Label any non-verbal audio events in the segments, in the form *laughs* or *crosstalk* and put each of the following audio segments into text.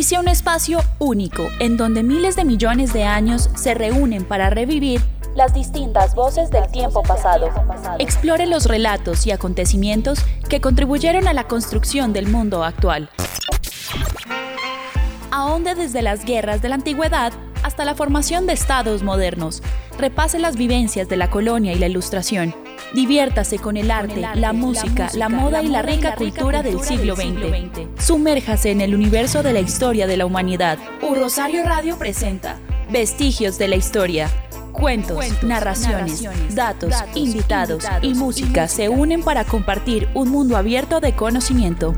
Inicia un espacio único en donde miles de millones de años se reúnen para revivir las distintas voces del tiempo pasado. Explore los relatos y acontecimientos que contribuyeron a la construcción del mundo actual. Ahonde desde las guerras de la antigüedad hasta la formación de estados modernos. Repase las vivencias de la colonia y la ilustración. Diviértase con el arte, la, música, la, moda y la rica cultura del siglo XX. Sumérjase en el universo de la historia de la humanidad. U Rosario Radio presenta Vestigios de la Historia Cuentos, narraciones, datos, invitados y música se unen para compartir un mundo abierto de conocimiento.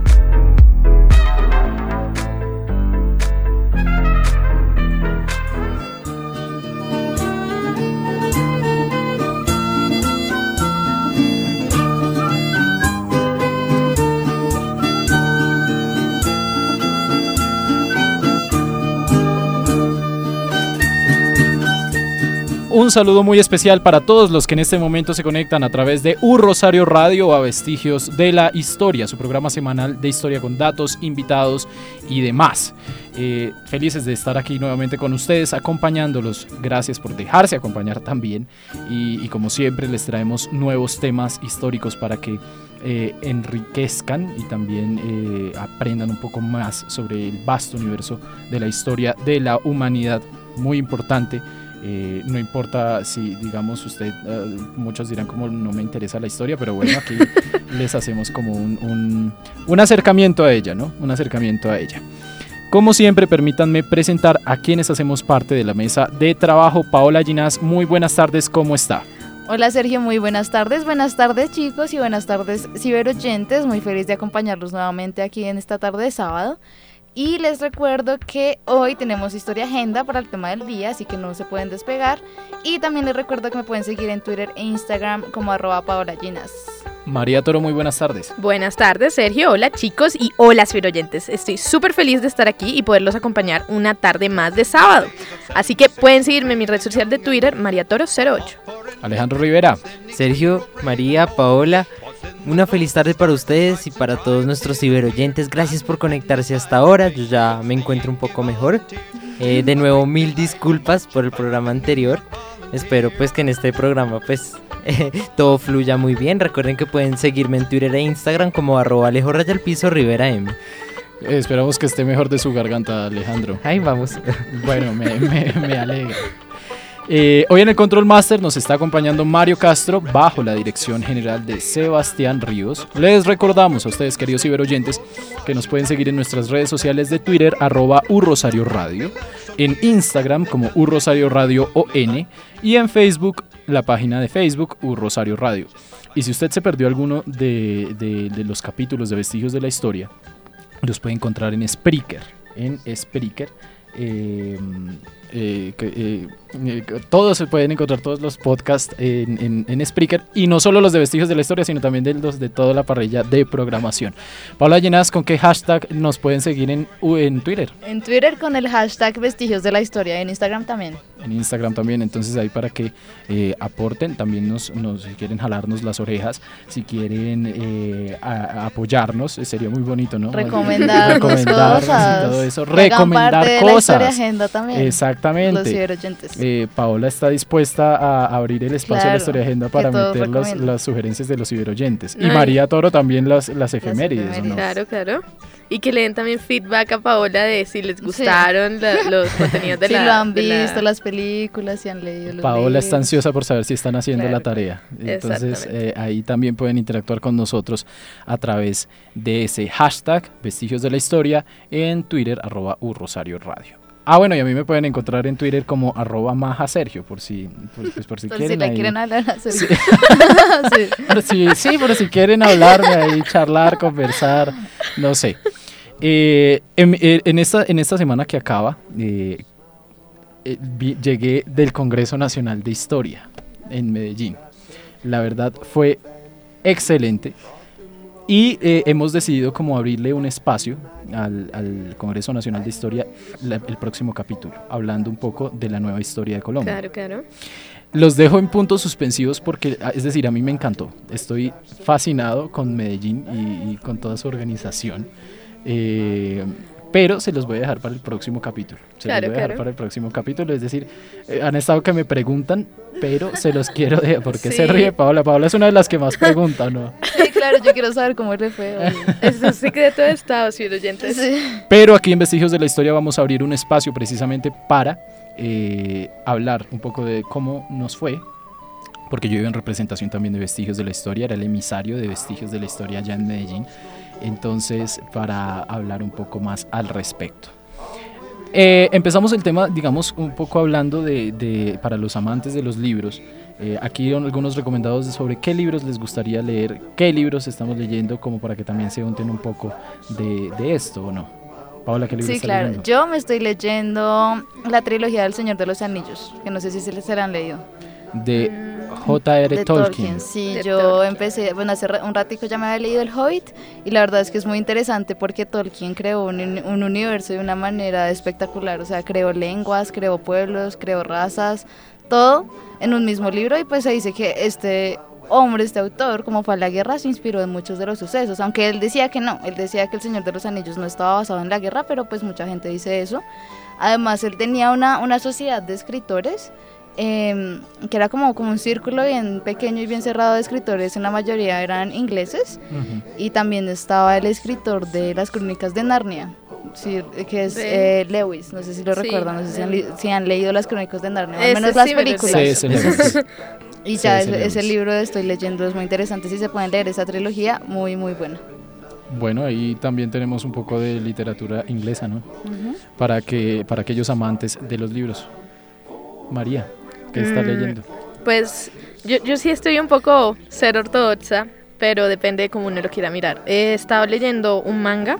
Un saludo muy especial para todos los que en este momento se conectan a través de Un Rosario Radio a Vestigios de la Historia, su programa semanal de historia con datos, invitados y demás. Eh, felices de estar aquí nuevamente con ustedes, acompañándolos. Gracias por dejarse acompañar también. Y, como siempre les traemos nuevos temas históricos para que eh, enriquezcan y también eh, aprendan un poco más sobre el vasto universo de la historia de la humanidad. Muy importante eh, no importa si, digamos, usted, eh, muchos dirán como no me interesa la historia, pero bueno, aquí *laughs* les hacemos como un, un, acercamiento a ella, ¿no? Un acercamiento a ella. Como siempre, permítanme presentar a quienes hacemos parte de la mesa de trabajo. Paola Ginás, muy buenas tardes, ¿cómo está? Hola Sergio, muy buenas tardes. Buenas tardes chicos y buenas tardes ciberoyentes. Muy feliz de acompañarlos nuevamente aquí en esta tarde de sábado. Y les recuerdo que hoy tenemos historia agenda para el tema del día, así que no se pueden despegar. Y también les recuerdo que me pueden seguir en Twitter e Instagram como arroba María Toro, muy buenas tardes. Buenas tardes, Sergio. Hola, chicos y hola, oyentes. Estoy súper feliz de estar aquí y poderlos acompañar una tarde más de sábado. Así que pueden seguirme en mi red social de Twitter, María Toro08. Alejandro Rivera. Sergio, María, Paola. Una feliz tarde para ustedes y para todos nuestros ciberoyentes. Gracias por conectarse hasta ahora. Yo ya me encuentro un poco mejor. Eh, de nuevo, mil disculpas por el programa anterior. Espero pues que en este programa pues *laughs* todo fluya muy bien. Recuerden que pueden seguirme en Twitter e Instagram como arroba Alejo Piso Rivera M. esperamos que esté mejor de su garganta, Alejandro. Ahí vamos. Bueno, me, me, me alegra. Eh, hoy en el Control Master nos está acompañando Mario Castro bajo la dirección general de Sebastián Ríos. Les recordamos a ustedes, queridos ciberoyentes, que nos pueden seguir en nuestras redes sociales de Twitter, arroba Urrosario Radio, en Instagram como Urrosario Radio ON y en Facebook, la página de Facebook Urrosario Radio. Y si usted se perdió alguno de, los capítulos de Vestigios de la Historia, los puede encontrar en Spreaker. En Spreaker eh, eh, eh, eh, todos se pueden encontrar todos los podcasts en, en, Spreaker y no solo los de Vestigios de la Historia, sino también de los de toda la parrilla de programación. Paula Llenas, ¿con qué hashtag nos pueden seguir en, en Twitter? En Twitter con el hashtag Vestigios de la Historia, en Instagram también. En Instagram también, entonces ahí para que aporten, también nos, nos, si quieren jalarnos las orejas, si quieren apoyarnos, sería muy bonito, ¿no? Recomendar, cosas. todo eso, recomendar cosas. agenda también. Exactamente. Eh, Paola está dispuesta a abrir el espacio de la historia agenda para meter las, sugerencias de los ciberoyentes. Y María Toro también las, las efemérides. Claro, claro. Y que le den también feedback a Paola de si les gustaron los *laughs* contenidos de si la... Si lo han visto, las películas, si han leído los Paola está ansiosa por saber si están haciendo la tarea. Entonces eh, ahí también pueden interactuar con nosotros a través de ese hashtag Vestigios de la Historia en Twitter arroba Radio. Ah, bueno, y a mí me pueden encontrar en Twitter como arroba maja Sergio, por si, por, pues, por si *laughs* Por quieren. si ahí- quieren hablar a Sí. *laughs* Sí. Por si- sí, por si quieren hablarme ahí, charlar, conversar, no sé. Eh, en, eh, en esta, en esta semana que acaba, eh, eh, vi- llegué del Congreso Nacional de Historia en Medellín. La verdad fue excelente. Y eh, hemos decidido como abrirle un espacio al, al Congreso Nacional de Historia la- el próximo capítulo, hablando un poco de la nueva historia de Colombia. Claro, claro. Los dejo en puntos suspensivos porque, ah, es decir, a mí me encantó. Estoy fascinado con Medellín y, y con toda su organización. Eh, pero se los voy a dejar para el próximo capítulo. Se Claro, los voy a dejar claro. para el próximo capítulo. Es decir, eh, han estado que me preguntan, pero se los quiero dejar. ¿Por qué se ríe Paola? Paola es una de las que más pregunta, ¿no? *laughs* Sí, claro, yo quiero saber cómo le fue. Es un secreto de Estado, si oyentes. Sí. Pero aquí en Vestigios de la Historia vamos a abrir un espacio precisamente para eh, hablar un poco de cómo nos fue, porque yo iba en representación también de Vestigios de la Historia, era el emisario de Vestigios de la Historia allá en Medellín, entonces para hablar un poco más al respecto. Eh, empezamos el tema, digamos, un poco hablando de, de- para los amantes de los libros. Eh, aquí algunos recomendados sobre qué libros les gustaría leer, qué libros estamos leyendo, como para que también se unten un poco de, de esto, ¿o no? Paola, ¿qué libro Sí, estás claro. leyendo? Yo me estoy leyendo la trilogía del Señor de los Anillos, que no sé si se les serán leído. De J.R. Tolkien. Sí, De yo Tolkien. empecé, bueno, hace un ratico ya me había leído el Hobbit y la verdad es que es muy interesante porque Tolkien creó un, un universo de una manera espectacular, o sea, creó lenguas, creó pueblos, creó razas, todo en un mismo libro y pues se dice que este hombre, este autor, como fue a la guerra, se inspiró en muchos de los sucesos, aunque él decía que no, él decía que el Señor de los Anillos no estaba basado en la guerra, pero pues mucha gente dice eso. Además, él tenía una, una sociedad de escritores em, que era como, como un círculo bien pequeño y bien cerrado de escritores, en la mayoría eran ingleses, Ujú. y también estaba el escritor de las crónicas de Narnia, sí, que es De- eh, Lewis, no sé si lo Sí, recuerdan, no sé si han, si han leído las crónicas de Narnia, al menos las sí me películas. Lewis. *laughs* Y ya ese ese, libro estoy leyendo es muy interesante, si se pueden leer esa trilogía, muy muy buena. Bueno, ahí también tenemos un poco de literatura inglesa, ¿no? Para que para aquellos amantes de los libros. María, ¿qué está Mm, leyendo? Pues yo, yo sí estoy un poco ser ortodoxa, pero depende de cómo uno lo quiera mirar. He estado leyendo un manga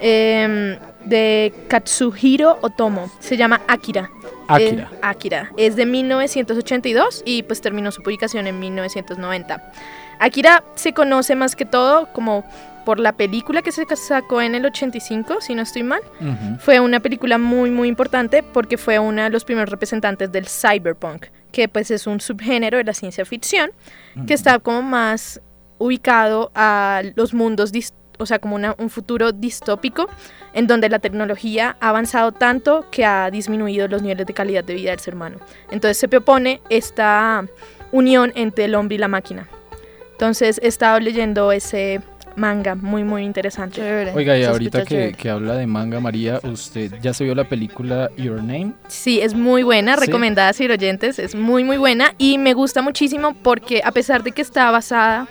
em, de Katsuhiro Otomo, se llama Akira. Akira. Eh, Akira. Es de 1982 y pues terminó su publicación en 1990. Akira se conoce más que todo como por la película que se sacó en el 85, si no estoy mal. Ujú. Fue una película muy muy importante porque fue uno de los primeros representantes del cyberpunk, que pues es un subgénero de la ciencia ficción que está como más ubicado a los mundos, o sea, como una- un futuro distópico en donde la tecnología ha avanzado tanto que ha disminuido los niveles de calidad de vida del ser humano. Entonces se propone esta unión entre el hombre y la máquina. Entonces he estado leyendo ese manga muy muy interesante. Chévere. Oiga, y ahorita que, que habla de manga, María, ¿usted ya se vio la película Your Name? Sí, es muy buena, ¿Sí? recomendada a oyentes, es muy muy buena y me gusta muchísimo porque a pesar de que está basada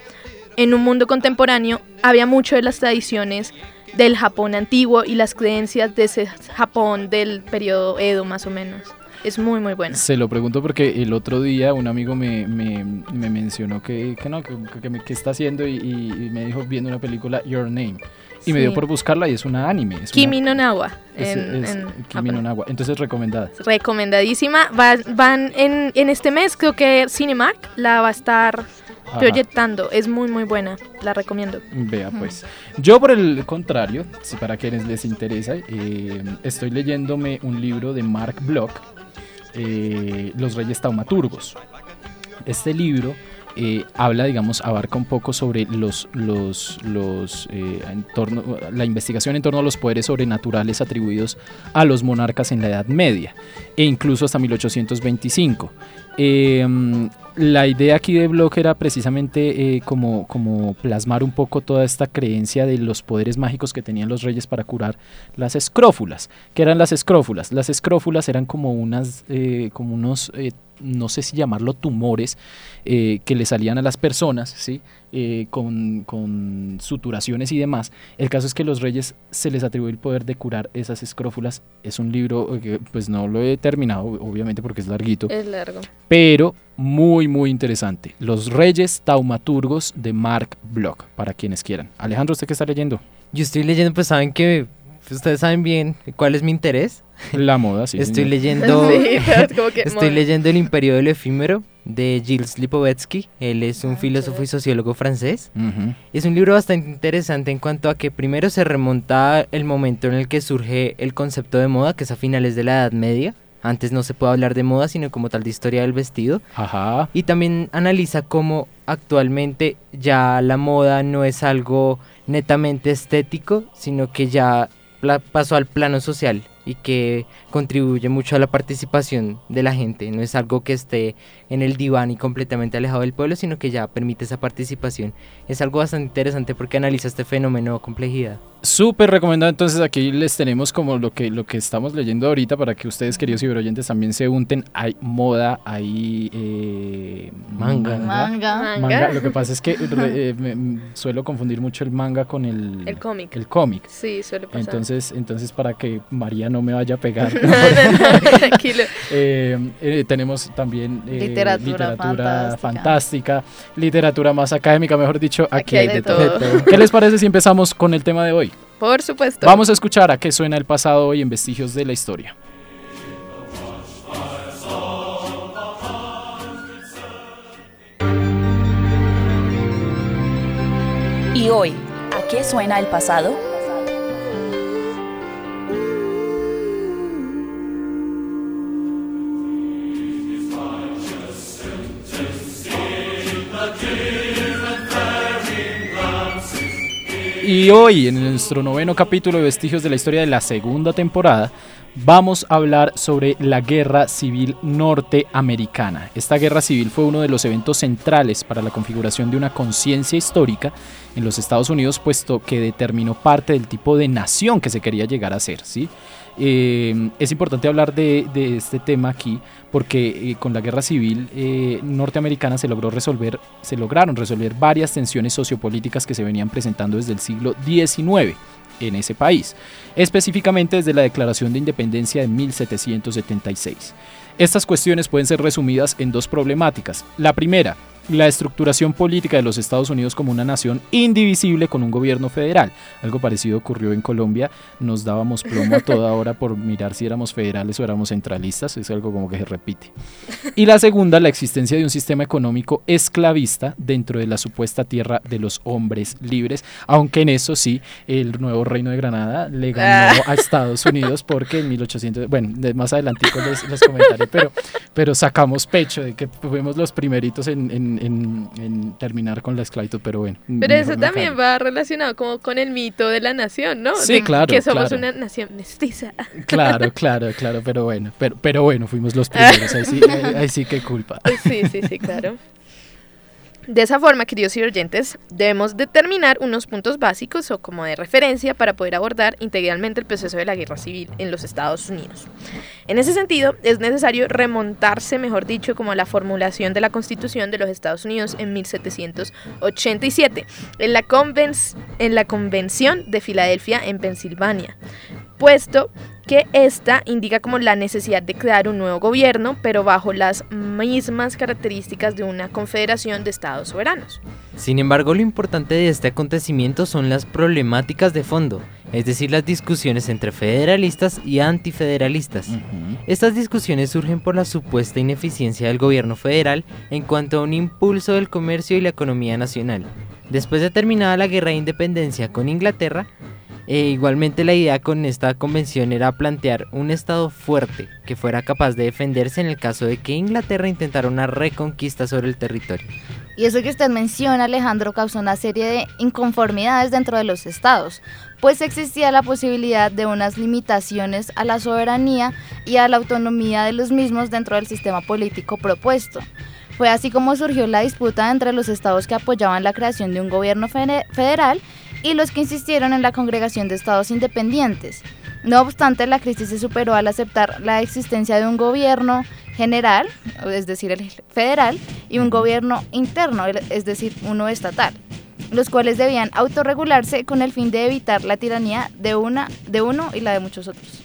en un mundo contemporáneo, había mucho de las tradiciones del Japón antiguo y las creencias de ese Japón del periodo Edo más o menos. Es muy muy buena. Se lo pregunto porque el otro día un amigo me, me, me mencionó que, que no, que, que, me- que está haciendo y, y- me dijo viendo una película Your Name. Y me dio Sí. por buscarla y es una anime. Es Kimi una, no Nawa. es, en- es en Kimi no Japón. Nawa. Entonces recomendada. Recomendadísima. Va- van en, en este mes, creo que Cinemark la va a estar Ajá. proyectando. Es muy muy buena, la recomiendo. Vea pues. Yo por el contrario, si para quienes les interesa, eh, estoy leyéndome un libro de Mark Bloch, eh, Los Reyes Taumaturgos. Este libro eh, habla, digamos, abarca un poco sobre los, los, eh, en torno- la investigación en torno a los poderes sobrenaturales atribuidos a los monarcas en la Edad Media e incluso hasta 1825. Eh, la idea aquí de Bloch era precisamente eh, como, como plasmar un poco toda esta creencia de los poderes mágicos que tenían los reyes para curar las escrófulas. ¿Qué eran las escrófulas? Las escrófulas eran como unas, eh, como unos, eh, no sé si llamarlo tumores, eh, que le salían a las personas, ¿sí? eh, con, con suturaciones y demás. El caso es que los reyes se les atribuye el poder de curar esas escrófulas. Es un libro que pues no lo he terminado, obviamente porque es larguito, Es largo. pero muy, muy interesante. Los Reyes Taumaturgos de Mark Bloch, para quienes quieran. Alejandro, ¿usted qué está leyendo? Yo estoy leyendo, pues saben que ustedes saben bien cuál es mi interés. *laughs* La moda, sí. estoy señor. leyendo *laughs* Sí, *laughs* es como que, estoy mo- leyendo El Imperio del Efímero de Gilles Lipovetsky. Él es un Ah, filósofo y sociólogo francés. Ujú. Es un libro bastante interesante en cuanto a que primero se remonta el momento en el que surge el concepto de moda, que es a finales de la Edad Media. Antes no se puede hablar de moda, sino como tal de historia del vestido. Ajá. Y también analiza cómo actualmente ya la moda no es algo netamente estético, sino que ya pasó al plano social y que contribuye mucho a la participación de la gente. No es algo que esté en el diván y completamente alejado del pueblo, sino que ya permite esa participación. Es algo bastante interesante porque analiza este fenómeno o complejidad. Súper recomendado. Entonces aquí les tenemos como lo que, lo que estamos leyendo ahorita para que ustedes, queridos ciberoyentes, también se unten. Hay moda, hay eh, Manga. Manga. Manga. Manga. Lo que pasa es que *laughs* re- eh, me- suelo confundir mucho el manga con el, El cómic. el cómic. Sí, suele pasar. Entonces, entonces para que María no me vaya a pegar, *laughs* No, no, no, tranquilo. *laughs* eh, eh, tenemos también eh, Literatura fantástica. fantástica. literatura más académica, mejor dicho, aquí, Aquí hay hay de, de todo. todo. ¿Qué les parece si empezamos con el tema de hoy? Por supuesto. Vamos a escuchar a qué suena el pasado hoy en Vestigios de la Historia. Y hoy, ¿a qué suena el pasado? Y hoy, en nuestro noveno capítulo de Vestigios de la Historia de la segunda temporada, vamos a hablar sobre la Guerra Civil Norteamericana. Esta guerra civil fue uno de los eventos centrales para la configuración de una conciencia histórica en los Estados Unidos, puesto que determinó parte del tipo de nación que se quería llegar a ser, ¿sí? Eh, es importante hablar de, este tema aquí porque eh, con la guerra civil eh, norteamericana se logró resolver, se lograron resolver varias tensiones sociopolíticas que se venían presentando desde el siglo XIX en ese país, específicamente desde la Declaración de Independencia de 1776. Estas cuestiones pueden ser resumidas en dos problemáticas. La primera, la estructuración política de los Estados Unidos como una nación indivisible con un gobierno federal. Algo parecido ocurrió en Colombia. Nos dábamos plomo a toda hora por mirar si éramos federales o éramos centralistas. Es algo como que se repite. Y la segunda, la existencia de un sistema económico esclavista dentro de la supuesta tierra de los hombres libres. Aunque en eso sí, el nuevo reino de Granada le ganó a Estados Unidos porque en 1800, bueno, más adelantico les, les comentaré, pero, pero sacamos pecho de que fuimos los primeritos en, en- en- en terminar con la esclavitud, pero bueno. Pero eso también va relacionado como con el mito de la nación, ¿no? Sí, De claro, Que somos claro. una nación mestiza. *laughs* Claro, claro, claro, pero bueno, pero, pero bueno, fuimos los primeros, ahí sí, ahí- sí que culpa. *laughs* Sí, sí, sí, claro. De esa forma, queridos oyentes, debemos determinar unos puntos básicos o como de referencia para poder abordar integralmente el proceso de la guerra civil en los Estados Unidos. En ese sentido, es necesario remontarse, mejor dicho, como a la formulación de la Constitución de los Estados Unidos en 1787, en la, conven- en la Convención de Filadelfia en Pensilvania, puesto que esta indica como la necesidad de crear un nuevo gobierno, pero bajo las mismas características de una confederación de estados soberanos. Sin embargo, lo importante de este acontecimiento son las problemáticas de fondo, es decir, las discusiones entre federalistas y antifederalistas. Estas discusiones surgen por la supuesta ineficiencia del gobierno federal en cuanto a un impulso del comercio y la economía nacional. Después de terminada la guerra de independencia con Inglaterra, e igualmente la idea con esta convención era plantear un Estado fuerte que fuera capaz de defenderse en el caso de que Inglaterra intentara una reconquista sobre el territorio. Y eso que usted menciona, Alejandro, causó una serie de inconformidades dentro de los estados, pues existía la posibilidad de unas limitaciones a la soberanía y a la autonomía de los mismos dentro del sistema político propuesto. Fue así como surgió la disputa entre los estados que apoyaban la creación de un gobierno fede- federal y los que insistieron en la congregación de estados independientes. No obstante, la crisis se superó al aceptar la existencia de un gobierno general, es decir, el federal, y un gobierno interno, es decir, uno estatal, los cuales debían autorregularse con el fin de evitar la tiranía de, una, de uno y la de muchos otros.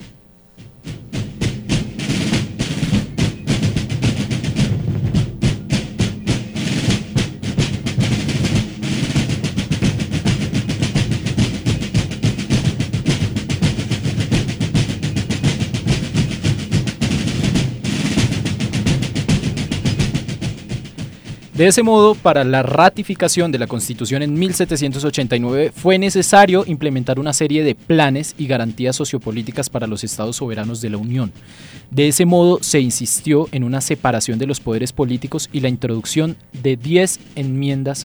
De ese modo, para la ratificación de la Constitución en 1789 fue necesario implementar una serie de planes y garantías sociopolíticas para los estados soberanos de la Unión. De ese modo, se insistió en una separación de los poderes políticos y la introducción de 10 enmiendas.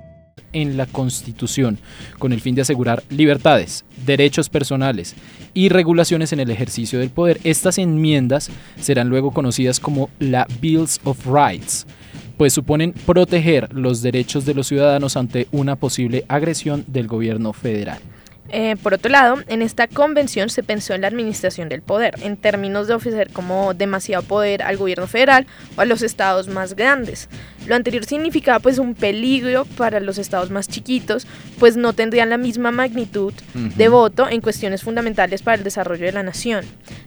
en la Constitución, con el fin de asegurar libertades, derechos personales y regulaciones en el ejercicio del poder. Estas enmiendas serán luego conocidas como la Bills of Rights, pues suponen proteger los derechos de los ciudadanos ante una posible agresión del gobierno federal. Eh, por otro lado, en esta convención se pensó en la administración del poder, en términos de ofrecer como demasiado poder al gobierno federal o a los estados más grandes. Lo anterior significaba pues un peligro para los estados más chiquitos, pues no tendrían la misma magnitud de voto en cuestiones fundamentales para el desarrollo de la nación.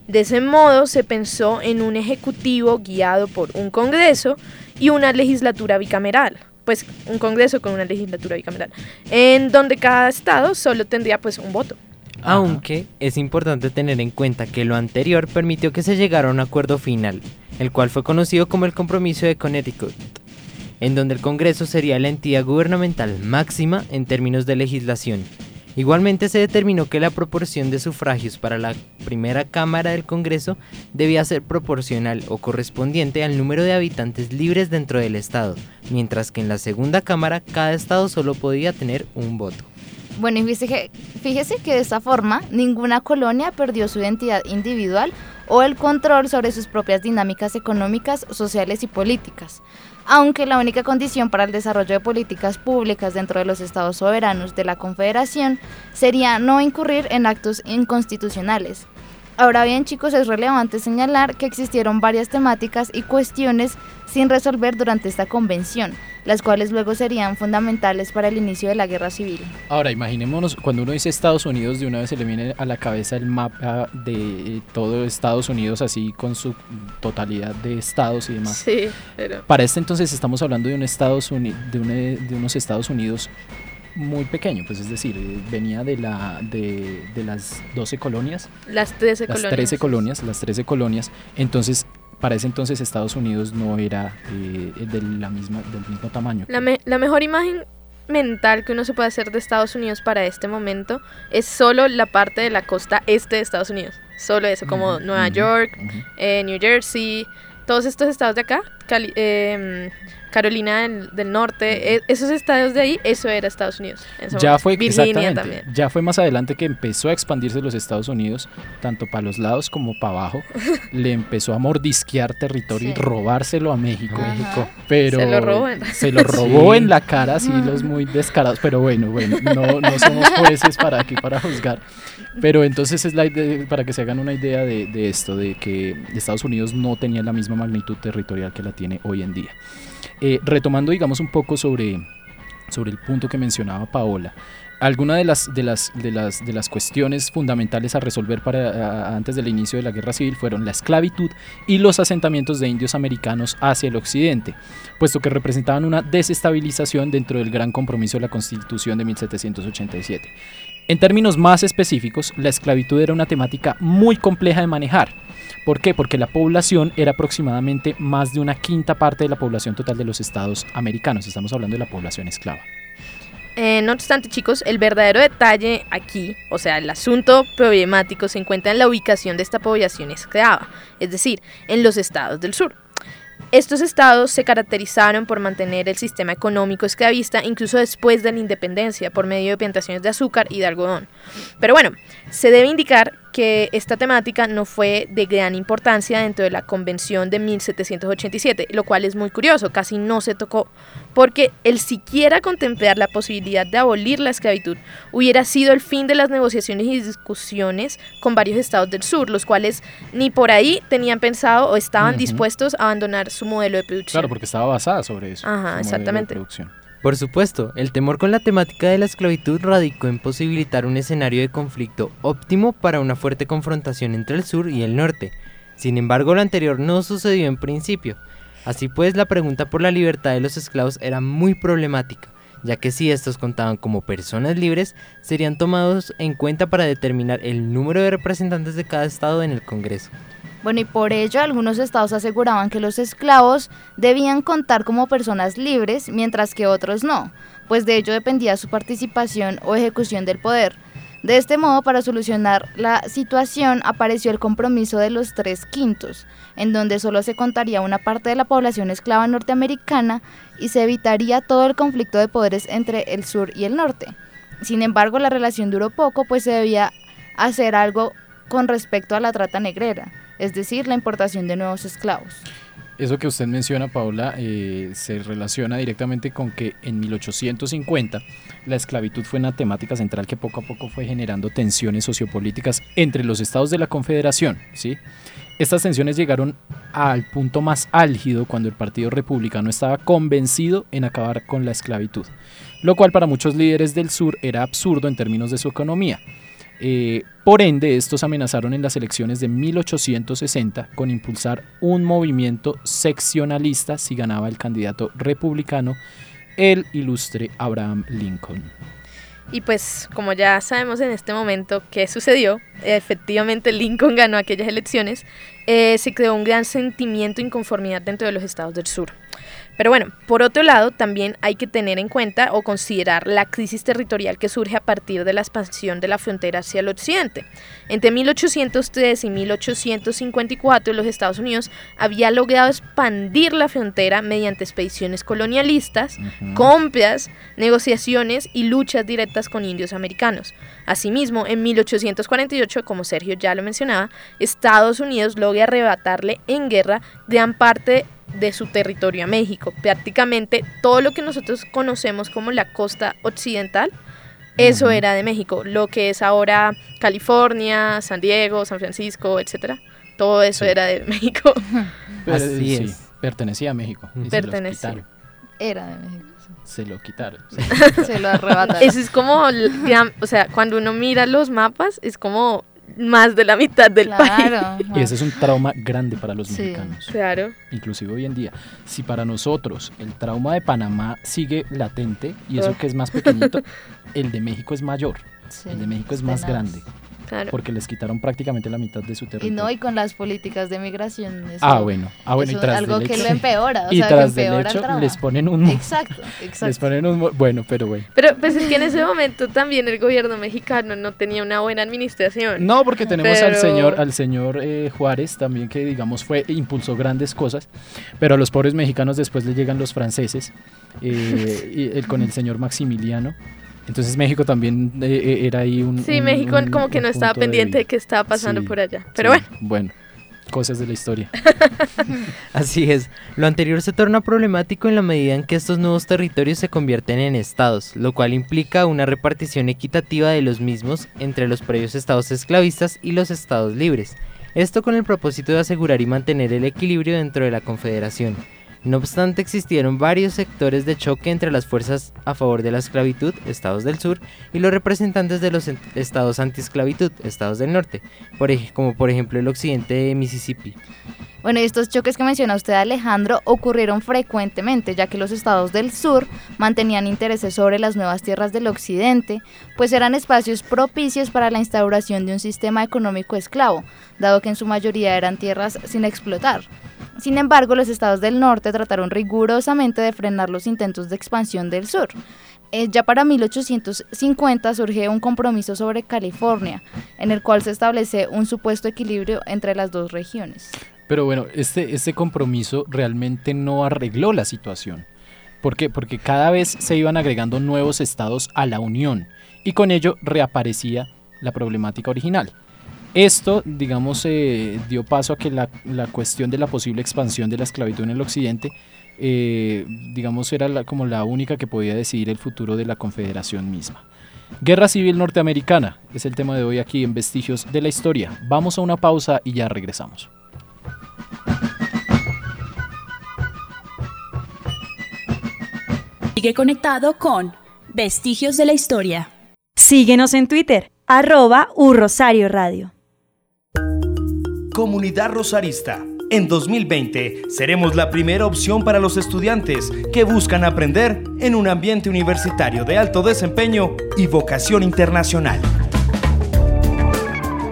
De ese modo se pensó en un ejecutivo guiado por un Congreso y una legislatura bicameral pues un congreso con una legislatura bicameral, en donde cada estado solo tendría pues un voto. Aunque es importante tener en cuenta que lo anterior permitió que se llegara a un acuerdo final, el cual fue conocido como el Compromiso de Connecticut, en donde el Congreso sería la entidad gubernamental máxima en términos de legislación Igualmente se determinó que la proporción de sufragios para la primera Cámara del Congreso debía ser proporcional o correspondiente al número de habitantes libres dentro del Estado, mientras que en la segunda Cámara cada Estado solo podía tener un voto. Bueno, fíjese, fíjese que de esta forma ninguna colonia perdió su identidad individual o el control sobre sus propias dinámicas económicas, sociales y políticas aunque la única condición para el desarrollo de políticas públicas dentro de los estados soberanos de la Confederación sería no incurrir en actos inconstitucionales. Ahora bien, chicos, es relevante señalar que existieron varias temáticas y cuestiones sin resolver durante esta convención, las cuales luego serían fundamentales para el inicio de la guerra civil. Ahora, imaginémonos, cuando uno dice Estados Unidos, de una vez se le viene a la cabeza el mapa de todo Estados Unidos, así con su totalidad de estados y demás. Sí, pero... Para este entonces estamos hablando de, un Estados de, de unos Estados Unidos muy pequeño, pues es decir, eh, venía de, la, de, de las 12 colonias. Las 13 las colonias. 13 colonias, las 13 colonias. Entonces, para ese entonces Estados Unidos no era eh, de la misma, del mismo tamaño. La, la mejor imagen mental que uno se puede hacer de Estados Unidos para este momento es solo la parte de la costa este de Estados Unidos. Solo eso, como Nueva York, eh, New Jersey, todos estos estados de acá, Cali, eh, Carolina del, Norte, e, esos estados de ahí, eso era Estados Unidos. Ya fue, Virginia también. Ya fue más adelante que empezó a expandirse los Estados Unidos, tanto para los lados como para abajo. *laughs* Le empezó a mordisquear territorio y robárselo a México. México. Pero se lo robó, en, se lo robó en la cara, así los muy descarados. Pero bueno, bueno, no, no somos jueces para aquí para juzgar. Pero entonces es la idea, para que se hagan una idea de, de esto, de que Estados Unidos no tenía la misma magnitud territorial que la tiene hoy en día. Eh, retomando, digamos, un poco sobre, sobre el punto que mencionaba Paola, algunas de las, de, las, de, las, de las cuestiones fundamentales a resolver para, antes del inicio de la guerra civil fueron la esclavitud y los asentamientos de indios americanos hacia el occidente, puesto que representaban una desestabilización dentro del gran compromiso de la Constitución de 1787. En términos más específicos, la esclavitud era una temática muy compleja de manejar, ¿Por qué? Porque la población era aproximadamente más de una quinta parte de la población total de los estados americanos. Estamos hablando de la población esclava. Eh, no obstante, chicos, el verdadero detalle aquí, o sea, el asunto problemático, se encuentra en la ubicación de esta población esclava, es decir, en los estados del sur. Estos estados se caracterizaron por mantener el sistema económico esclavista incluso después de la independencia por medio de plantaciones de azúcar y de algodón. Pero bueno, se debe indicar que esta temática no fue de gran importancia dentro de la Convención de 1787, lo cual es muy curioso, casi no se tocó, porque el siquiera contemplar la posibilidad de abolir la esclavitud hubiera sido el fin de las negociaciones y discusiones con varios estados del sur, los cuales ni por ahí tenían pensado o estaban Ujú. dispuestos a abandonar su modelo de producción. Claro, porque estaba basada sobre eso. Ajá, modelo de exactamente. producción. Por supuesto, el temor con la temática de la esclavitud radicó en posibilitar un escenario de conflicto óptimo para una fuerte confrontación entre el sur y el norte. Sin embargo, lo anterior no sucedió en principio. Así pues, la pregunta por la libertad de los esclavos era muy problemática, ya que si estos contaban como personas libres, serían tomados en cuenta para determinar el número de representantes de cada estado en el Congreso. Bueno, y por ello algunos estados aseguraban que los esclavos debían contar como personas libres, mientras que otros no, pues de ello dependía su participación o ejecución del poder. De este modo, para solucionar la situación, apareció el compromiso de los tres quintos, en donde solo se contaría una parte de la población esclava norteamericana y se evitaría todo el conflicto de poderes entre el sur y el norte. Sin embargo, la relación duró poco, pues se debía hacer algo con respecto a la trata negrera, es decir, la importación de nuevos esclavos. Eso que usted menciona, Paula, eh, se relaciona directamente con que en 1850 la esclavitud fue una temática central que poco a poco fue generando tensiones sociopolíticas entre los estados de la Confederación. ¿sí? Estas tensiones llegaron al punto más álgido cuando el Partido Republicano estaba convencido en acabar con la esclavitud, lo cual para muchos líderes del sur era absurdo en términos de su economía. Eh, por ende, estos amenazaron en las elecciones de 1860 con impulsar un movimiento seccionalista si ganaba el candidato republicano, el ilustre Abraham Lincoln. Y pues, como ya sabemos en este momento qué sucedió, efectivamente Lincoln ganó aquellas elecciones, eh, se creó un gran sentimiento de inconformidad dentro de los estados del sur. Pero bueno, por otro lado, también hay que tener en cuenta o considerar la crisis territorial que surge a partir de la expansión de la frontera hacia el occidente. Entre 1803 y 1854 los Estados Unidos había logrado expandir la frontera mediante expediciones colonialistas, compras, negociaciones y luchas directas con indios americanos. Asimismo, en 1848, como Sergio ya lo mencionaba, Estados Unidos logra arrebatarle en guerra gran parte de su territorio a México. Prácticamente todo lo que nosotros conocemos como la costa occidental, eso era de México. Lo que es ahora California, San Diego, San Francisco, etcétera. Todo eso Sí. era de *laughs* México. *laughs* Pero, Así sí, es. pertenecía a México. y se los Pertenecía. quitaron, Era de México. Se lo quitaron. *laughs* Se lo arrebataron. Eso es como, o sea, cuando uno mira los mapas, es como más de la mitad del país. claro. Y ese es un trauma grande para los Sí. mexicanos. Claro. inclusive hoy en día. Si para nosotros el trauma de Panamá sigue latente y eso que es más pequeñito, *laughs* el de México es mayor, Sí, el de México es más grande, Claro. porque les quitaron prácticamente la mitad de su Y territorio. no, y con las políticas de migración. eso- ah, bueno, ah, bueno, y tras algo del que hecho, lo empeora. O y sea, tras del empeora hecho les ponen un Exacto, *laughs* exacto. les ponen un bueno, pero bueno. Pero pues es que en ese momento también el gobierno mexicano no tenía una buena administración. No, porque tenemos al señor, al señor eh, Juárez también que digamos fue impulsó grandes cosas, pero a los pobres mexicanos después le llegan los franceses, eh, y el- con el señor Maximiliano. Entonces México también eh, eh, era ahí un... Sí, un- México un- como que no estaba pendiente de qué estaba pasando Sí, por allá. Pero Sí, bueno, Bueno, cosas de la historia. *laughs* Así es, lo anterior se torna problemático en la medida en que estos nuevos territorios se convierten en estados, lo cual implica una repartición equitativa de los mismos entre los previos estados esclavistas y los estados libres. Esto con el propósito de asegurar y mantener el equilibrio dentro de la confederación. No obstante, existieron varios sectores de choque entre las fuerzas a favor de la esclavitud, estados del sur, y los representantes de los estados anti-esclavitud, estados del norte, como por ejemplo el occidente de Mississippi. Bueno, estos choques que menciona usted, Alejandro, ocurrieron frecuentemente, ya que los estados del sur mantenían intereses sobre las nuevas tierras del occidente, pues eran espacios propicios para la instauración de un sistema económico esclavo, dado que en su mayoría eran tierras sin explotar. Sin embargo, los estados del norte trataron rigurosamente de frenar los intentos de expansión del sur. Eh, ya para 1850 surge un compromiso sobre California, en el cual se establece un supuesto equilibrio entre las dos regiones. Pero bueno, este, este compromiso realmente no arregló la situación. ¿Por qué? Porque cada vez se iban agregando nuevos estados a la Unión y con ello reaparecía la problemática original. Esto, digamos, eh, dio paso a que la, la, cuestión de la posible expansión de la esclavitud en el occidente, eh, digamos, era como la única que podía decidir el futuro de la confederación misma. Guerra Civil Norteamericana es el tema de hoy aquí en Vestigios de la Historia. Vamos a una pausa y ya regresamos. Sigue conectado con Vestigios de la Historia. Síguenos en Twitter, arroba Rosario Radio. Comunidad Rosarista. En 2020 seremos la primera opción para los estudiantes que buscan aprender en un ambiente universitario de alto desempeño y vocación internacional.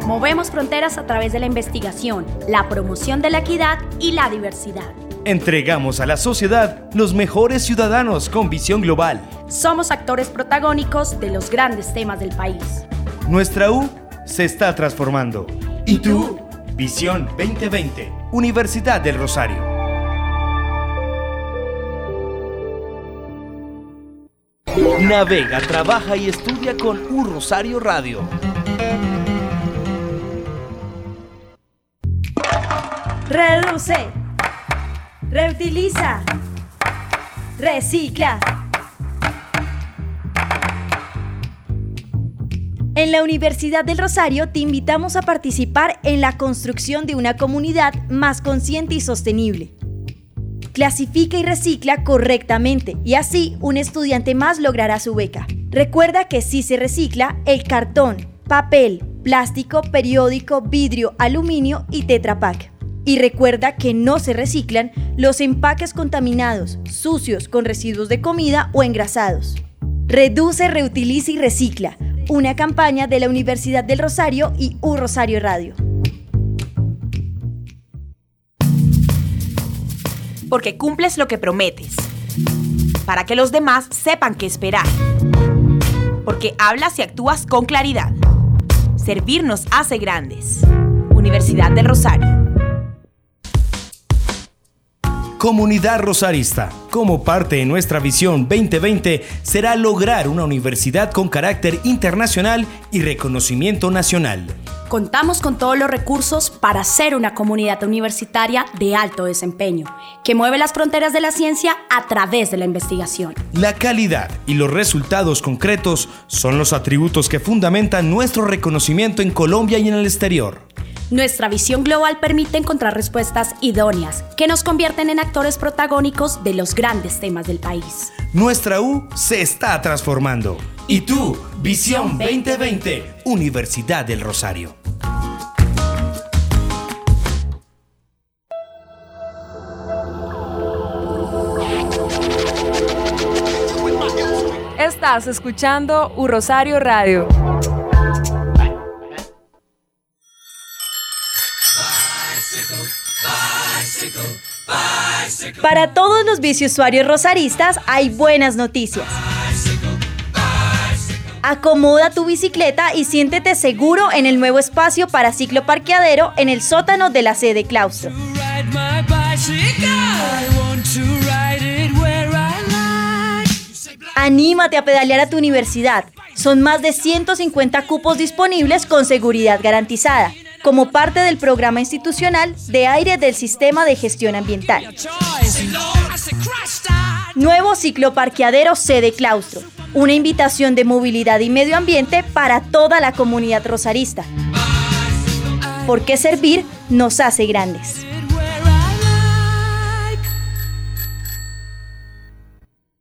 Movemos fronteras a través de la investigación, la promoción de la equidad y la diversidad. Entregamos a la sociedad los mejores ciudadanos con visión global. Somos actores protagónicos de los grandes temas del país. Nuestra U se está transformando. ¿Y tú? Visión 2020, Universidad del Rosario. Navega, trabaja y estudia con U Rosario Radio. Reduce, reutiliza, recicla. En la Universidad del Rosario te invitamos a participar en la construcción de una comunidad más consciente y sostenible. Clasifica y recicla correctamente y así un estudiante más logrará su beca. Recuerda que si se recicla el cartón, papel, plástico, periódico, vidrio, aluminio y tetrapack. Y recuerda que no se reciclan los empaques contaminados, sucios, con residuos de comida o engrasados. Reduce, reutiliza y recicla una campaña de la Universidad del Rosario y U Rosario Radio. Porque cumples lo que prometes. Para que los demás sepan qué esperar. Porque hablas y actúas con claridad. Servir nos hace grandes. Universidad del Rosario. Comunidad Rosarista, como parte de nuestra visión 2020, será lograr una universidad con carácter internacional y reconocimiento nacional. Contamos con todos los recursos para ser una comunidad universitaria de alto desempeño, que mueve las fronteras de la ciencia a través de la investigación. La calidad y los resultados concretos son los atributos que fundamentan nuestro reconocimiento en Colombia y en el exterior. Nuestra visión global permite encontrar respuestas idóneas que nos convierten en actores protagónicos de los grandes temas del país. Nuestra U se está transformando. ¿Y tú? Visión 2020, Universidad del Rosario. Estás escuchando U Rosario Radio. Para todos los biciusuarios rosaristas hay buenas noticias. Acomoda tu bicicleta y siéntete seguro en el nuevo espacio para ciclo parqueadero en el sótano de la sede claustro. Anímate a pedalear a tu universidad. Son más de 150 cupos disponibles con seguridad garantizada como parte del programa institucional de aire del Sistema de Gestión Ambiental. Nuevo ciclo parqueadero sede claustro, una invitación de movilidad y medio ambiente para toda la comunidad rosarista. Porque servir nos hace grandes.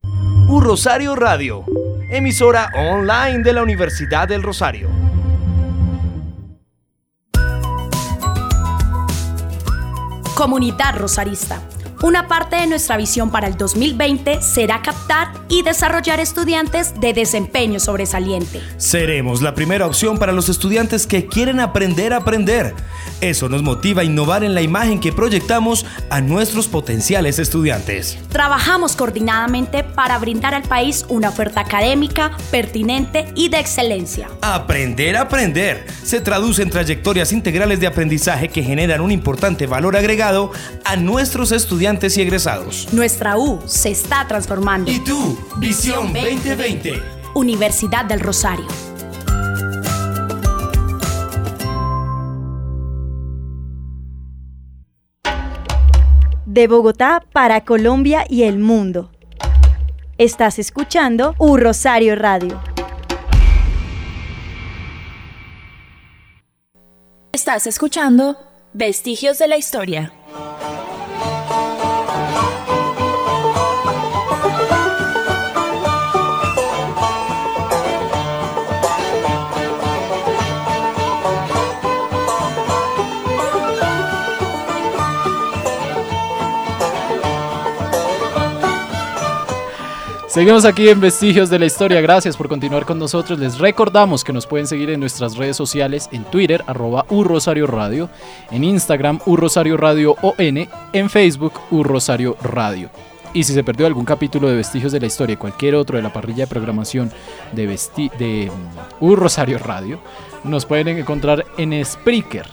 Un Rosario Radio, emisora online de la Universidad del Rosario. Comunidad Rosarista, Una parte de nuestra visión para el 2020 será captar y desarrollar estudiantes de desempeño sobresaliente. Seremos la primera opción para los estudiantes que quieren aprender a aprender. Eso nos motiva a innovar en la imagen que proyectamos a nuestros potenciales estudiantes. Trabajamos coordinadamente para brindar al país una oferta académica, pertinente y de excelencia. Aprender a aprender se traduce en trayectorias integrales de aprendizaje que generan un importante valor agregado a nuestros estudiantes y egresados. Nuestra U se está transformando. ¿Y tú? Visión 2020. Universidad del Rosario. De Bogotá para Colombia y el mundo. Estás escuchando U Rosario Radio. Estás escuchando Vestigios de la Historia. Seguimos aquí en Vestigios de la Historia. Gracias por continuar con nosotros. Les recordamos que nos pueden seguir en nuestras redes sociales, en Twitter, arroba Urrosario Radio, en Instagram, Urrosario Radio ON, en Facebook, Urrosario Radio. Y si se perdió algún capítulo de Vestigios de la Historia, cualquier otro de la parrilla de programación de, Vesti de mm, Urrosario Radio, nos pueden encontrar en Spreaker,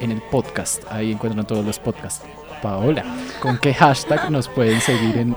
en el podcast. Ahí encuentran todos los podcasts. Paola, ¿con qué hashtag nos pueden seguir en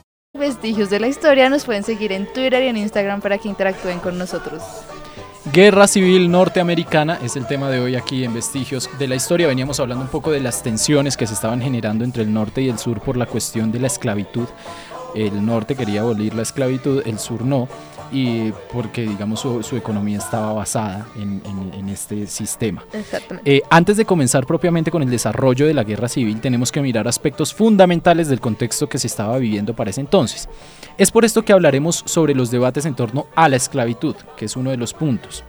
Vestigios de la Historia nos pueden seguir en Twitter y en Instagram para que interactúen con nosotros. Guerra Civil Norteamericana es el tema de hoy aquí en Vestigios de la Historia. Veníamos hablando un poco de las tensiones que se estaban generando entre el norte y el sur por la cuestión de la esclavitud. El norte quería abolir la esclavitud, el sur no y porque digamos su, su economía estaba basada en, en- en este sistema. Exactamente. Eh, antes de comenzar propiamente con el desarrollo de la guerra civil, tenemos que mirar aspectos fundamentales del contexto que se estaba viviendo para ese entonces. Es por esto que hablaremos sobre los debates en torno a la esclavitud, que es uno de los puntos.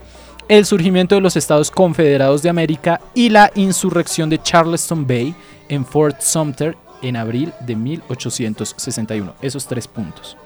El surgimiento de los Estados Confederados de América y la insurrección de Charleston Bay en Fort Sumter en abril de 1861. Esos tres puntos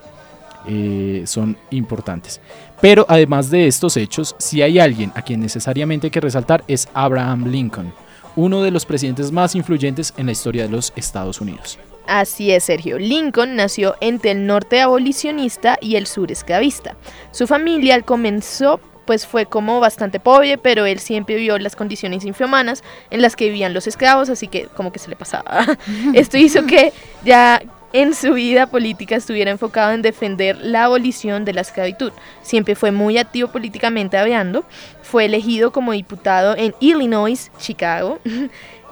eh, son importantes. Pero además de estos hechos, si hay alguien a quien necesariamente hay que resaltar es Abraham Lincoln, uno de los presidentes más influyentes en la historia de los Estados Unidos. Así es, Sergio. Lincoln nació entre el norte abolicionista y el sur esclavista. Su familia comenzó pues fue como bastante pobre, pero él siempre vio las condiciones infrahumanas en las que vivían los esclavos, así que como que se le pasaba. *laughs* Esto hizo que ya en su vida política estuviera enfocado en defender la abolición de la esclavitud. Siempre fue muy activo políticamente hablando. Fue elegido como diputado en Illinois, Chicago. *laughs*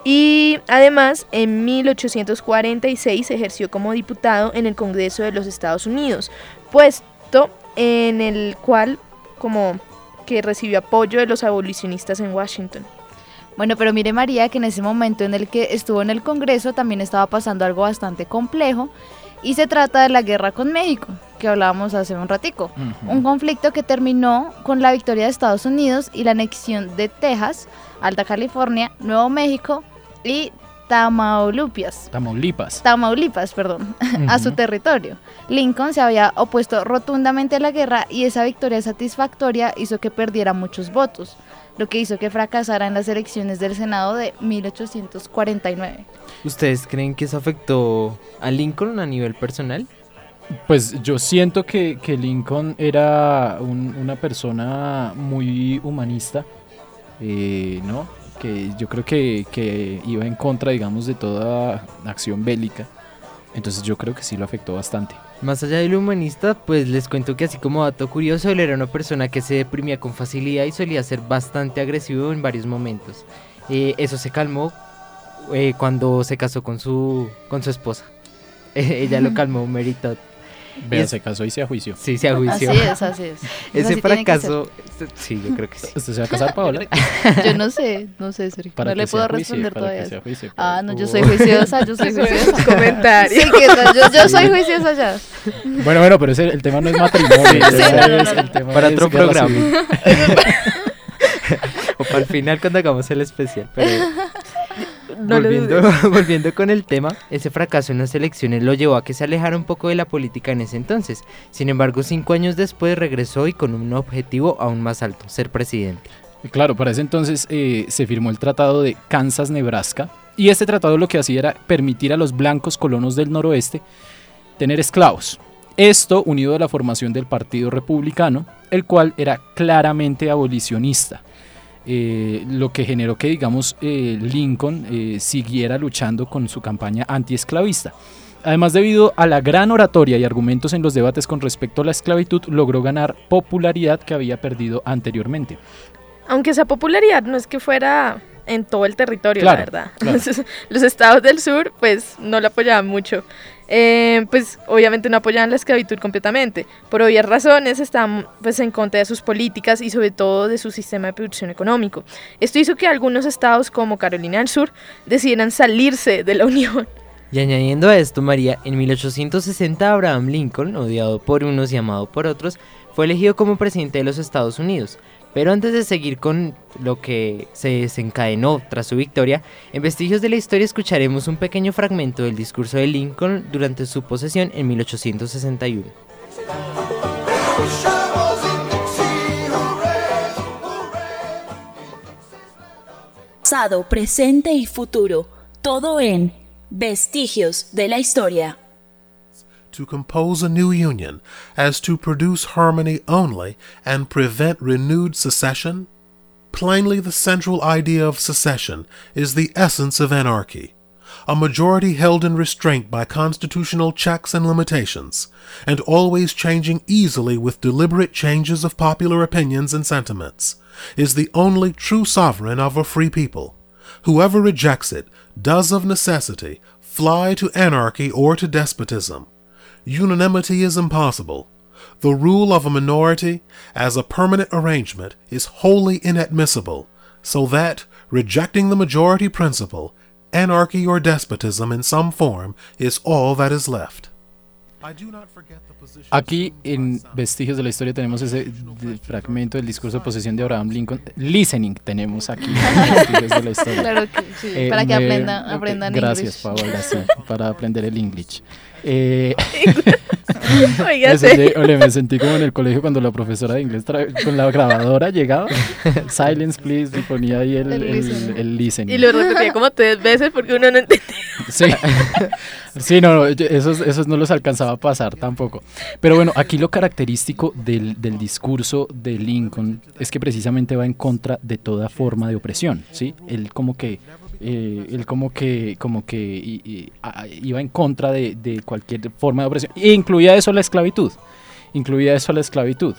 Y además, en 1846 ejerció como diputado en el Congreso de los Estados Unidos, puesto en el cual como que recibió apoyo de los abolicionistas en Washington. Bueno, pero mire María que en ese momento en el que estuvo en el Congreso también estaba pasando algo bastante complejo y se trata de la guerra con México, que hablábamos hace un ratico. Un conflicto que terminó con la victoria de Estados Unidos y la anexión de Texas, Alta California, Nuevo México y Tamaulipas. Tamaulipas. Tamaulipas, perdón, *laughs* a su territorio. Lincoln se había opuesto rotundamente a la guerra y esa victoria satisfactoria hizo que perdiera muchos votos, lo que hizo que fracasara en las elecciones del Senado de 1849. ¿Ustedes creen que eso afectó a Lincoln a nivel personal? Pues yo siento que, que Lincoln era un- una persona muy humanista, eh, ¿no? Que yo creo que, que iba en contra, digamos, de toda acción bélica. Entonces yo creo que sí lo afectó bastante. Más allá de lo humanista, pues les cuento que así como dato curioso, él era una persona que se deprimía con facilidad y solía ser bastante agresivo en varios momentos. Eh, eso se calmó eh, cuando se casó con su, con su esposa. *laughs* Ella lo *laughs* calmó, Meritot. Vea, es- se casó y se a juicio. Sí, se juicio. Así es, así es. *laughs* Ese Así que fracaso, sí, yo creo que sí. ¿Usted se va a casar, *laughs* Paola? Yo no sé, no sé, Sergio. Para no le que puedo juicio, responder para que todavía. sea juicio, ah, no, yo soy Oh. juiciosa, yo soy *laughs* juiciosa. comentario. Sí, ¿qué tal? Yo, yo soy juiciosa ya. Bueno, bueno, pero ese- el tema no es matrimonio. Sí, el tema no, no, es- no, el tema Para es otro programa. o para el final cuando hagamos el especial. Pero No lo volviendo, *laughs* volviendo con el tema, ese fracaso en las elecciones lo llevó a que se alejara un poco de la política en ese entonces. Sin embargo, cinco años después regresó y con un objetivo aún más alto, ser presidente. Claro, para ese entonces eh, se firmó el Tratado de Kansas-Nebraska y este tratado lo que hacía era permitir a los blancos colonos del noroeste tener esclavos. Esto unido a la formación del Partido Republicano, el cual era claramente abolicionista. Eh, lo que generó que, digamos, eh, Lincoln eh, siguiera luchando con su campaña antiesclavista. Además, debido a la gran oratoria y argumentos en los debates con respecto a la esclavitud, logró ganar popularidad que había perdido anteriormente. Aunque esa popularidad no es que fuera en todo el territorio, Claro, la verdad. claro. *laughs* Los estados del sur, pues, no la apoyaban mucho. Eh, pues, obviamente no apoyaban la esclavitud completamente. Por obvias razones, estaban, pues, en contra de sus políticas y sobre todo de su sistema de producción económico. Esto hizo que algunos estados, como Carolina del Sur, decidieran salirse de la *laughs* Unión. Y añadiendo a esto, María, en 1860 Abraham Lincoln, odiado por unos y amado por otros, fue elegido como presidente de los Estados Unidos. Pero antes de seguir con lo que se desencadenó tras su victoria, en Vestigios de la Historia escucharemos un pequeño fragmento del discurso de Lincoln durante su posesión en 1861. Pasado, presente y futuro, todo en Vestigios de la Historia. To compose a new union as to produce harmony only and prevent renewed secession? Plainly, the central idea of secession is the essence of anarchy. A majority held in restraint by constitutional checks and limitations, and always changing easily with deliberate changes of popular opinions and sentiments, is the only true sovereign of a free people. Whoever rejects it does of necessity fly to anarchy or to despotism. Unanimity is impossible. The rule of a minority as a permanent arrangement is wholly inadmissible, so that, rejecting the majority principle, anarchy or despotism in some form is all that is left. Aquí en Vestigios de la Historia tenemos ese de- fragmento del discurso de posesión de Abraham Lincoln. Listening tenemos aquí *laughs* en Vestigios de la Historia. Claro que sí, para que aprendan- aprendan Gracias. Paola, sí, para aprender el English. Eh, *laughs* Oiga, me sí. sentí, ole, me sentí como en el colegio cuando la profesora de inglés con la grabadora llegaba. *laughs* Silence, please, y ponía ahí el, El el, listening. el listening. Y lo repetía como tres veces porque uno no entendía. Sí, sí no, esos, esos no los alcanzaba a pasar tampoco. Pero bueno, aquí lo característico del, del discurso de Lincoln es que precisamente va en contra de toda forma de opresión, ¿sí? Él como que, eh, él como que, como que iba en contra de, de cualquier forma de opresión, e incluía eso la esclavitud, incluía eso la esclavitud.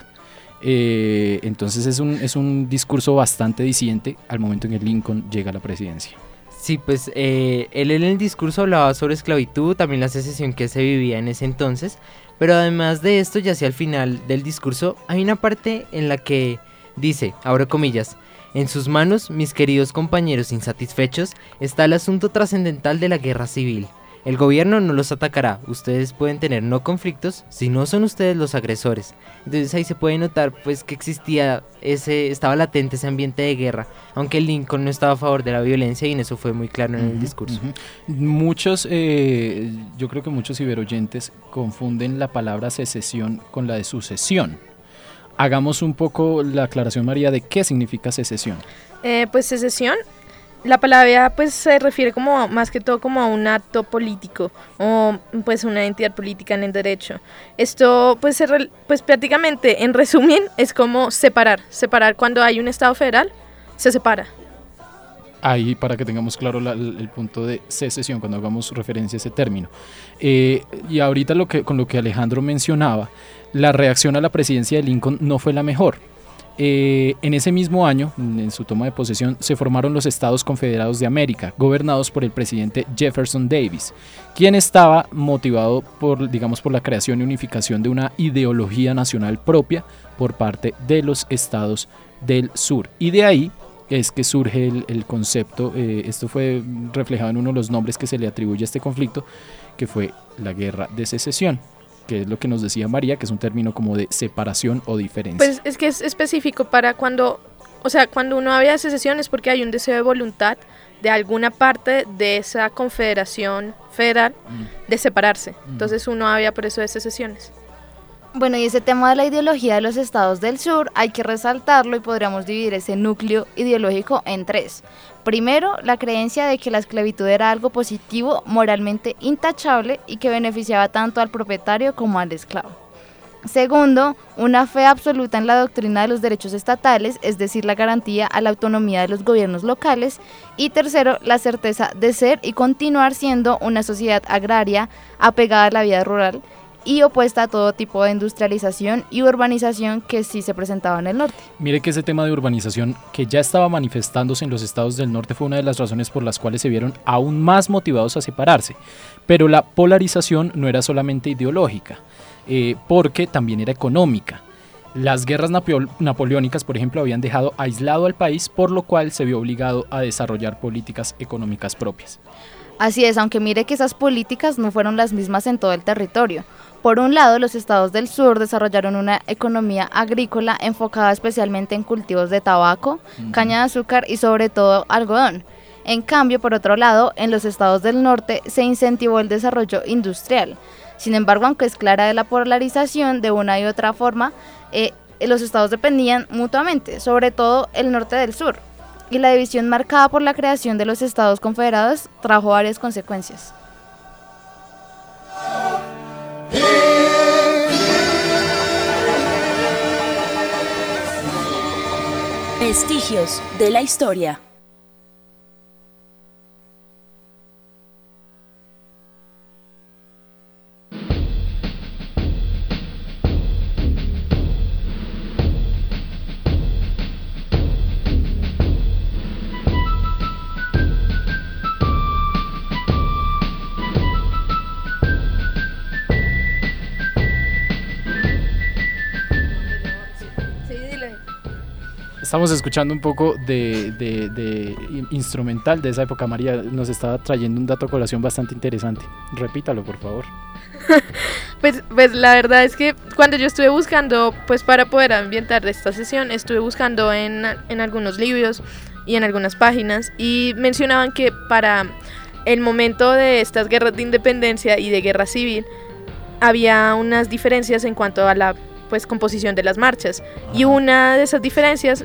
Eh, entonces es un, es un discurso bastante disidente al momento en que Lincoln llega a la presidencia. Sí, pues eh, él en el discurso hablaba sobre esclavitud, también la secesión que se vivía en ese entonces, pero además de esto, ya hacia el final del discurso, hay una parte en la que dice, abro comillas, en sus manos, mis queridos compañeros insatisfechos, está el asunto trascendental de la guerra civil. El gobierno no los atacará, ustedes pueden tener no conflictos si no son ustedes los agresores. Entonces ahí se puede notar pues que existía ese, estaba latente ese ambiente de guerra, aunque Lincoln no estaba a favor de la violencia y en eso fue muy claro en el discurso. Muchos, eh, yo creo que muchos ciberoyentes confunden la palabra secesión con la de sucesión. Hagamos un poco la aclaración, María, de qué significa secesión. Eh, pues secesión la palabra pues se refiere como más que todo como a un acto político o pues una entidad política en el derecho. Esto pues, pues prácticamente en resumen es como separar, separar cuando hay un Estado federal, se separa. Ahí para que tengamos claro el punto de secesión cuando hagamos referencia a ese término. Eh, y ahorita lo que, con lo que Alejandro mencionaba, la reacción a la presidencia de Lincoln no fue la mejor eh, en ese mismo año, en su toma de posesión, se formaron los Estados Confederados de América, gobernados por el presidente Jefferson Davis, quien estaba motivado por, digamos, por la creación y unificación de una ideología nacional propia por parte de los estados del sur. Y de ahí es que surge el, concepto, eh, esto fue reflejado en uno de los nombres que se le atribuye a este conflicto, que fue la Guerra de Secesión que es lo que nos decía María, que es un término como de separación o diferencia. Pues es que es específico para cuando, o sea, cuando uno habla de secesión es porque hay un deseo de voluntad de alguna parte de esa confederación federal mm. de separarse. Mm. Entonces uno habla por eso de secesiones. Bueno, y ese tema de la ideología de los estados del sur hay que resaltarlo y podríamos dividir ese núcleo ideológico en tres. Primero, la creencia de que la esclavitud era algo positivo, moralmente intachable y que beneficiaba tanto al propietario como al esclavo. Segundo, una fe absoluta en la doctrina de los derechos estatales, es decir, la garantía a la autonomía de los gobiernos locales. Y tercero, la certeza de ser y continuar siendo una sociedad agraria apegada a la vida rural y opuesta a todo tipo de industrialización y urbanización que sí se presentaba en el norte. Mire que ese tema de urbanización que ya estaba manifestándose en los estados del norte fue una de las razones por las cuales se vieron aún más motivados a separarse. Pero la polarización no era solamente ideológica, eh, porque también era económica. Las guerras napoleónicas, por ejemplo, habían dejado aislado al país, por lo cual se vio obligado a desarrollar políticas económicas propias. Así es, aunque mire que esas políticas no fueron las mismas en todo el territorio. Por un lado, los estados del sur desarrollaron una economía agrícola enfocada especialmente en cultivos de tabaco, caña de azúcar y sobre todo algodón. En cambio, por otro lado, en los estados del norte se incentivó el desarrollo industrial. Sin embargo, aunque es clara de la polarización de una y otra forma, eh, los estados dependían mutuamente, sobre todo el norte del sur. Y la división marcada por la creación de los estados confederados trajo varias consecuencias. Vestigios de la historia. Estamos escuchando un poco de, instrumental de esa época. María nos estaba trayendo un dato a colación bastante interesante. Repítalo, por favor. *laughs* pues, pues la verdad es que cuando yo estuve buscando, pues para poder ambientar esta sesión, estuve buscando en, en algunos libros y en algunas páginas y mencionaban que para el momento de estas guerras de independencia y de guerra civil había unas diferencias en cuanto a la pues composición de las marchas. Y una de esas diferencias,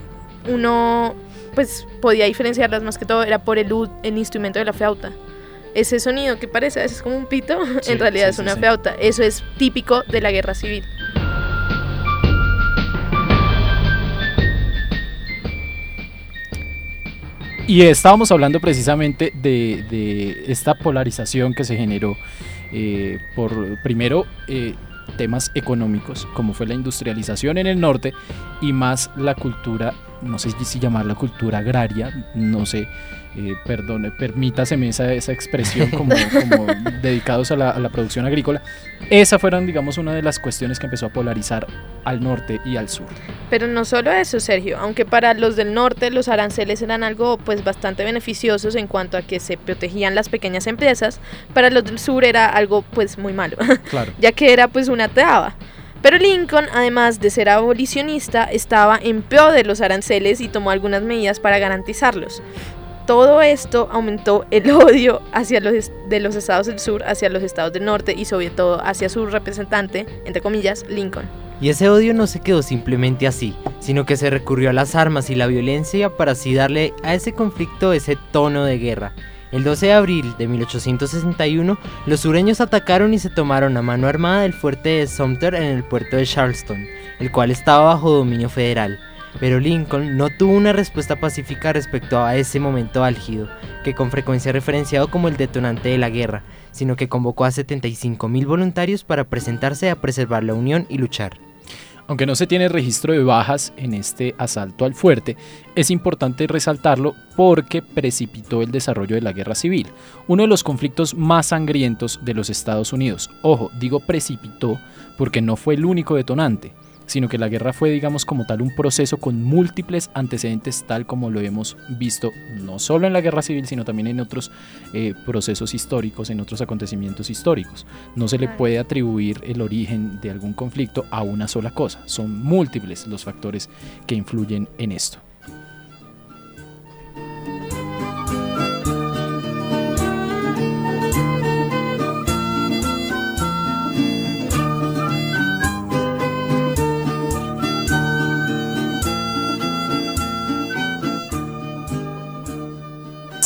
uno pues podía diferenciarlas más que todo, era por el, el instrumento de la flauta. Ese sonido que parece a veces como un pito, *laughs* en realidad es una flauta. Eso es típico de la guerra civil. Y estábamos hablando precisamente de, de esta polarización que se generó eh, por, primero, eh, temas económicos, como fue la industrialización en el norte, y más la cultura, no sé si llamarla cultura agraria, no sé, eh, perdone, permítaseme esa, esa expresión como, *laughs* dedicados a la, a la, producción agrícola. Esas fueron, digamos, una de las cuestiones que empezó a polarizar al norte y al sur. Pero no solo eso, Sergio, aunque para los del norte los aranceles eran algo pues bastante beneficiosos en cuanto a que se protegían las pequeñas empresas, para los del sur era algo pues muy malo, *laughs* Claro. ya que era pues una traba. Pero Lincoln, además de ser abolicionista, estaba en pro de los aranceles y tomó algunas medidas para garantizarlos. Todo esto aumentó el *laughs* odio hacia los de los estados del sur hacia los estados del norte y sobre todo hacia su representante, entre comillas, Lincoln. Y ese odio no se quedó simplemente así, sino que se recurrió a las armas y la violencia para así darle a ese conflicto ese tono de guerra. El 12 de abril de 1861, los sureños atacaron y se tomaron a mano armada el fuerte de Sumter en el puerto de Charleston, el cual estaba bajo dominio federal. Pero Lincoln no tuvo una respuesta pacífica respecto a ese momento álgido, que con frecuencia referenciado como el detonante de la guerra, sino que convocó a 75.000 voluntarios para presentarse a preservar la unión y luchar. Aunque no se tiene registro de bajas en este asalto al fuerte, es importante resaltarlo porque precipitó el desarrollo de la guerra civil, uno de los conflictos más sangrientos de los Estados Unidos. Ojo, digo precipitó porque no fue el único detonante, sino que la guerra fue, digamos, como tal un proceso con múltiples antecedentes, tal como lo hemos visto no solo en la guerra civil, sino también en otros eh, procesos históricos, en otros acontecimientos históricos. No se le puede atribuir el origen de algún conflicto a una sola cosa, son múltiples los factores que influyen en esto.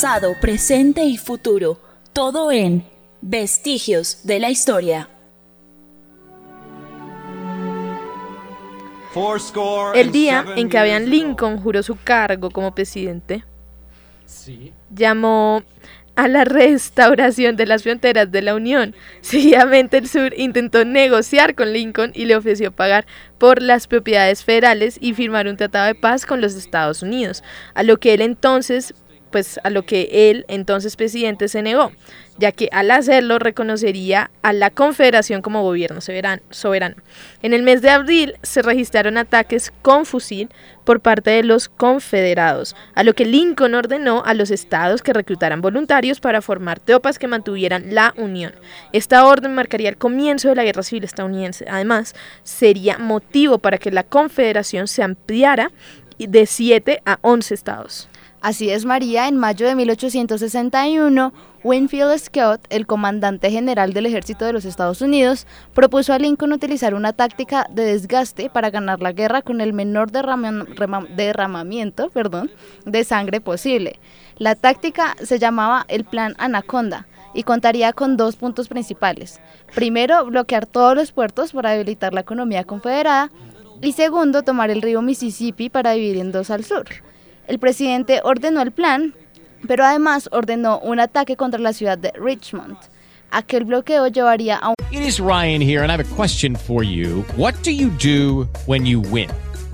Pasado, presente y futuro. Todo en Vestigios de la Historia. El día en que Abraham Lincoln juró su cargo como presidente, llamó a la restauración de las fronteras de la Unión. *laughs* Seguidamente el sur intentó negociar con Lincoln y le ofreció pagar por las propiedades federales y firmar un tratado de paz con los Estados Unidos, a lo que él entonces pues a lo que él, entonces presidente, se negó, ya que al hacerlo reconocería a la Confederación como gobierno soberan- soberano. En el mes de abril se registraron ataques con fusil por parte de los confederados, a lo que Lincoln ordenó a los estados que reclutaran voluntarios para formar tropas que mantuvieran la unión. Esta orden marcaría el comienzo de la Guerra Civil estadounidense. Además, sería motivo para que la Confederación se ampliara de 7 a 11 estados. Así es, María. En mayo de 1861, Winfield Scott, el comandante general del ejército de los Estados Unidos, propuso a Lincoln utilizar una táctica de desgaste para ganar la guerra con el menor derramamiento de sangre posible. La táctica se llamaba el Plan Anaconda y contaría con dos puntos principales. Primero, bloquear todos los puertos para debilitar la economía confederada y segundo, tomar el río Mississippi para dividir en dos al sur. El presidente ordenó el plan, pero además ordenó un ataque contra la ciudad de Richmond. Aquel bloqueo llevaría a un It is Ryan here, and I have a question for you. What do you do when you win?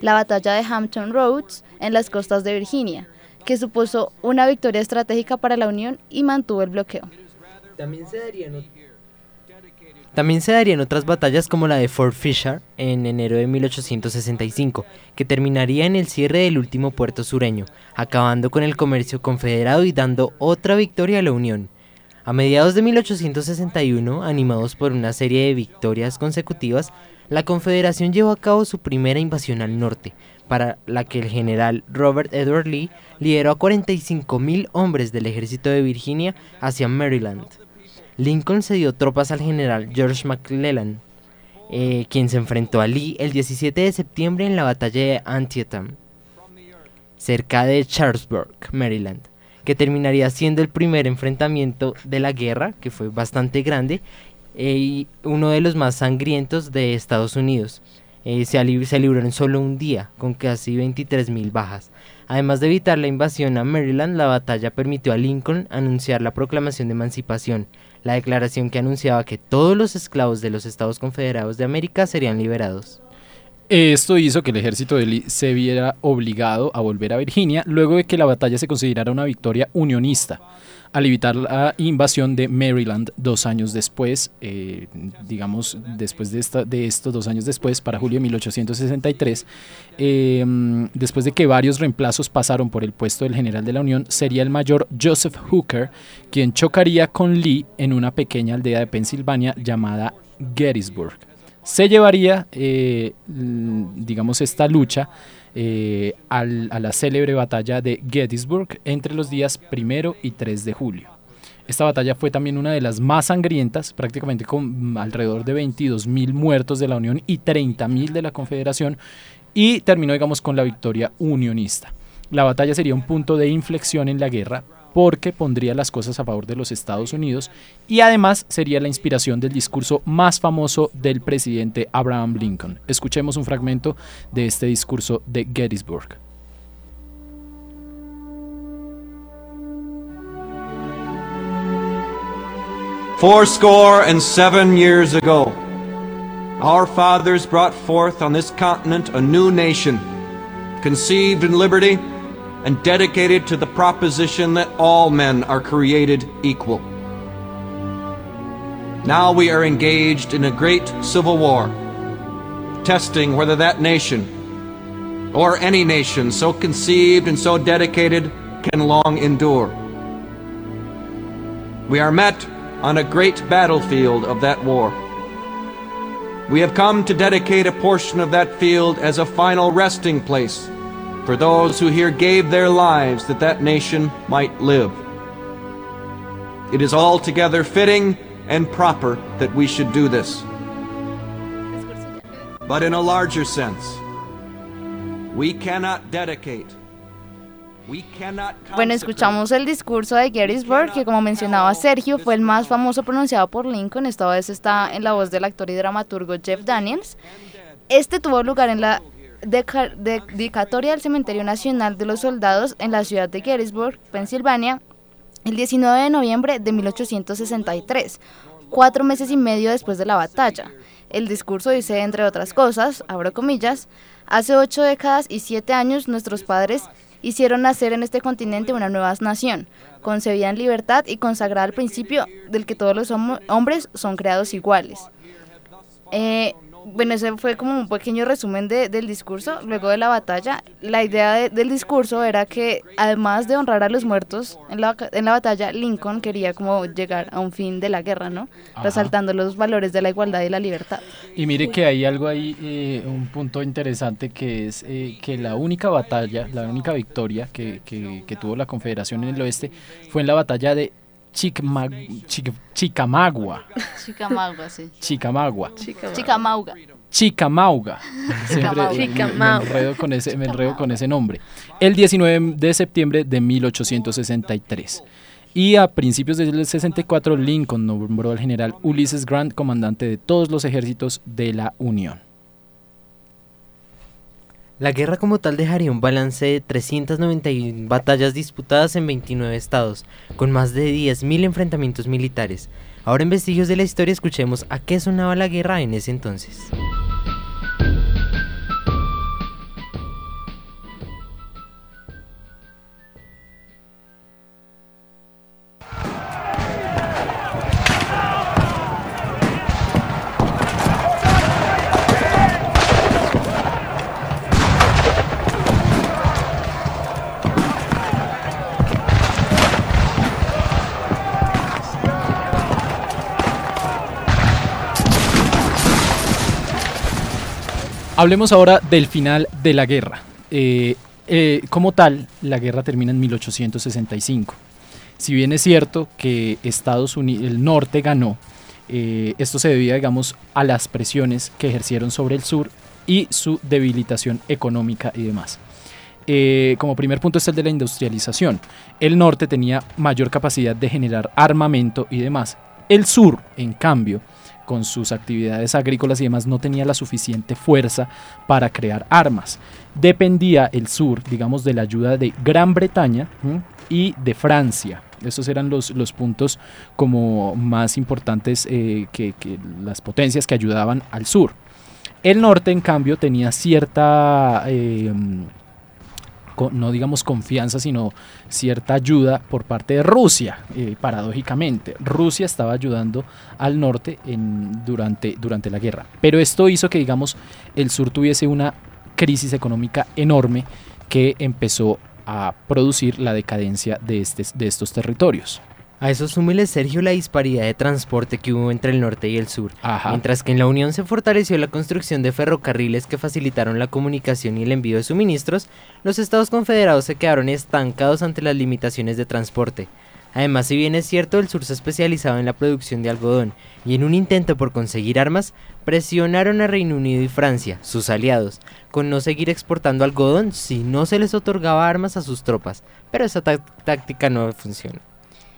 la batalla de Hampton Roads en las costas de Virginia, que supuso una victoria estratégica para la Unión y mantuvo el bloqueo. También se darían También se darían otras batallas como la de Fort Fisher en enero de 1865, que terminaría en el cierre del último puerto sureño, acabando con el comercio confederado y dando otra victoria a la Unión. A mediados de 1861, animados por una serie de victorias consecutivas, la Confederación llevó a cabo su primera invasión al norte, para la que el general Robert Edward Lee lideró a 45.000 hombres del ejército de Virginia hacia Maryland. Lincoln cedió tropas al general George McClellan, eh, quien se enfrentó a Lee el 17 de septiembre en la batalla de Antietam, cerca de Charlesburg, Maryland, que terminaría siendo el primer enfrentamiento de la guerra, que fue bastante grande, y uno de los más sangrientos de Estados Unidos. Eh, se, se libró en solo un día, con casi 23.000 bajas. Además de evitar la invasión a Maryland, la batalla permitió a Lincoln anunciar la proclamación de emancipación, la declaración que anunciaba que todos los esclavos de los Estados Confederados de América serían liberados. Esto hizo que el ejército de Lee se viera obligado a volver a Virginia luego de que la batalla se considerara una victoria unionista, al evitar la invasión de Maryland dos años después, eh, digamos después de, esta, de esto, dos años después, para julio de 1863, eh, mm, después de que varios reemplazos pasaron por el puesto del general de la Unión, sería el mayor Joseph Hooker quien chocaría con Lee en una pequeña aldea de Pensilvania llamada Gettysburg se llevaría, eh, digamos, esta lucha eh, al- a la célebre batalla de Gettysburg entre los días primero y 3 de julio. Esta batalla fue también una de las más sangrientas, prácticamente con mm, alrededor de 22 mil muertos de la Unión y 30 mil de la Confederación, y terminó, digamos, con la victoria unionista. La batalla sería un punto de inflexión en la guerra porque pondría las cosas a favor de los Estados Unidos y además sería la inspiración del discurso más famoso del presidente Abraham Lincoln. Escuchemos un fragmento de este discurso de Gettysburg. Fourscore and seven years ago, our fathers brought forth on this continent a new nation, conceived in liberty and dedicated to the proposition that all men are created equal. Now we are engaged in a great civil war, testing whether that nation, or any nation so conceived and so dedicated, can long endure. We are met on a great battlefield of that war. We have come to dedicate a portion of that field as a final resting place for those who here gave their lives that that nation might live. It is altogether fitting and proper that we should do this. But in a larger sense, we cannot dedicate Bueno, escuchamos el discurso de Gettysburg, que como mencionaba Sergio, fue el más famoso pronunciado por Lincoln. Esta vez está en la voz del actor y dramaturgo Jeff Daniels. Este tuvo lugar en la dedicatoria del Cementerio Nacional de los Soldados en la ciudad de Gettysburg, Pensilvania, el 19 de noviembre de 1863, cuatro meses y medio después de la batalla. El discurso dice, entre otras cosas, abro comillas, hace ocho décadas y siete años nuestros padres hicieron nacer en este continente una nueva nación, concebida en libertad y consagrada al principio del que todos los hombres son creados iguales. Eh, bueno, ese fue como un pequeño resumen de- del discurso. Luego de la batalla, la idea de- del discurso era que además de honrar a los muertos en la, en la batalla, Lincoln quería como llegar a un fin de la guerra, ¿no? Ajá. Resaltando los valores de la igualdad y la libertad. Y mire que hay algo ahí, eh, un punto interesante que es eh, que la única batalla, la única victoria que, que- que tuvo la Confederación en el oeste fue en la batalla de Chicma- Chic- Chicamagua. Chicamauga, sí. Chicamagua. Chicamauga. Chicamauga. Siempre Chicamauga. me- enredo con ese, me enredo con ese nombre. El 19 de septiembre de 1863. Y a principios del 64 Lincoln nombró al general Ulysses Grant comandante de todos los ejércitos de la Unión. La guerra como tal dejaría un balance de 391 batallas disputadas en 29 estados, con más de 10.000 enfrentamientos militares. Ahora en Vestigios de la Historia escuchemos a qué sonaba la guerra en ese entonces. Hablemos ahora del final de la guerra. eh, eh, como tal, la guerra termina en 1865. Si bien es cierto que Estados Unidos, el norte ganó, eh, esto se debía, digamos, a las presiones que ejercieron sobre el sur y su debilitación económica y demás. Como primer punto es el de la industrialización. El norte tenía mayor capacidad de generar armamento y demás. El sur, en cambio, con sus actividades agrícolas y demás, no tenía la suficiente fuerza para crear armas. Dependía el sur, digamos, de la ayuda de Gran Bretaña y de Francia. Estos eran los, los puntos como más importantes eh, que, que las potencias que ayudaban al sur. El norte, en cambio, tenía cierta, eh, no digamos confianza, sino cierta ayuda por parte de Rusia, eh, paradójicamente. Rusia estaba ayudando al norte en- durante, durante la guerra. Pero esto hizo que, digamos, el sur tuviese una crisis económica enorme que empezó a producir la decadencia de, de estos territorios. A eso súmele, Sergio, la disparidad de transporte que hubo entre el norte y el sur. Ajá. Mientras que en la Unión se fortaleció la construcción de ferrocarriles que facilitaron la comunicación y el envío de suministros, los Estados Confederados se quedaron estancados ante las limitaciones de transporte. Además, si bien es cierto, el sur se especializaba en la producción de algodón y en un intento por conseguir armas, presionaron a Reino Unido y Francia, sus aliados, con no seguir exportando algodón si no se les otorgaba armas a sus tropas. Pero esa tá- táctica no funciona.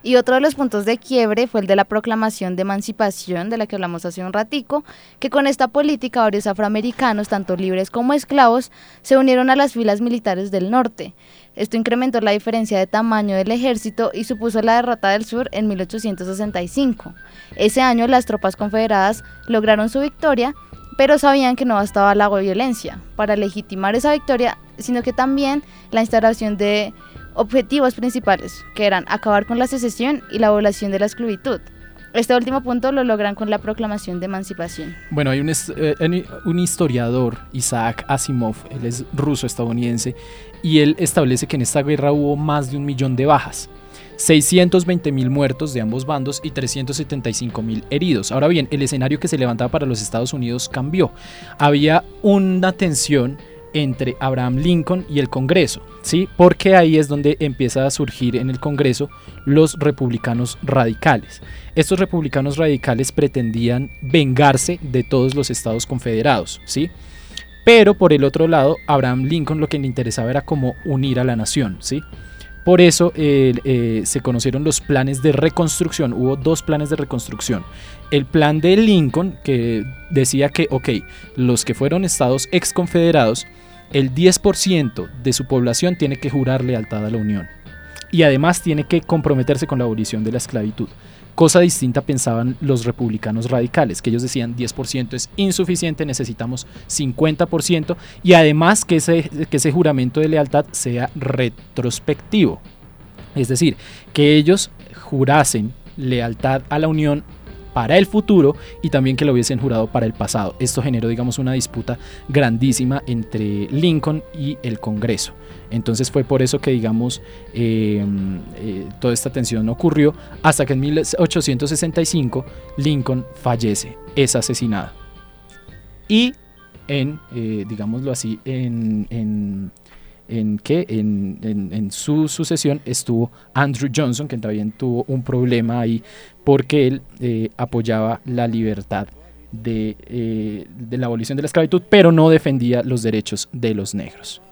Y otro de los puntos de quiebre fue el de la proclamación de emancipación, de la que hablamos hace un ratico, que con esta política varios afroamericanos, tanto libres como esclavos, se unieron a las filas militares del norte. Esto incrementó la diferencia de tamaño del ejército y supuso la derrota del sur en 1865. Ese año las tropas confederadas lograron su victoria, pero sabían que no bastaba la violencia para legitimar esa victoria, sino que también la instalación de objetivos principales, que eran acabar con la secesión y la abolición de la esclavitud. Este último punto lo logran con la proclamación de emancipación. Bueno, hay un, eh, un historiador, Isaac Asimov, él es ruso-estadounidense, y él establece que en esta guerra hubo más de un millón de bajas. 620 mil muertos de ambos bandos y 375 mil heridos. Ahora bien, el escenario que se levantaba para los Estados Unidos cambió. Había una tensión entre Abraham Lincoln y el Congreso, ¿sí? Porque ahí es donde empieza a surgir en el Congreso los republicanos radicales. Estos republicanos radicales pretendían vengarse de todos los estados confederados, ¿sí? Pero por el otro lado, Abraham Lincoln lo que le interesaba era como unir a la nación, ¿sí? Por eso eh, se conocieron los planes de reconstrucción. Hubo dos planes de reconstrucción. El plan de Lincoln, que decía que, ok, los que fueron estados exconfederados, el 10% de su población tiene que jurar lealtad a la Unión. Y además tiene que comprometerse con la abolición de la esclavitud. Cosa distinta pensaban los republicanos radicales, que ellos decían 10% es insuficiente, necesitamos 50% y además que ese, que ese juramento de lealtad sea retrospectivo. Es decir, que ellos jurasen lealtad a la Unión para el futuro y también que lo hubiesen jurado para el pasado. Esto generó, digamos, una disputa grandísima entre Lincoln y el Congreso. Entonces fue por eso que, digamos, eh, eh, toda esta tensión ocurrió hasta que en 1865 Lincoln fallece, es asesinado. Y en, eh, digámoslo así, en, en, en, en- en su sucesión estuvo Andrew Johnson, que también tuvo un problema ahí porque él eh, apoyaba la libertad de, eh, de la abolición de la esclavitud, pero no defendía los derechos de los negros.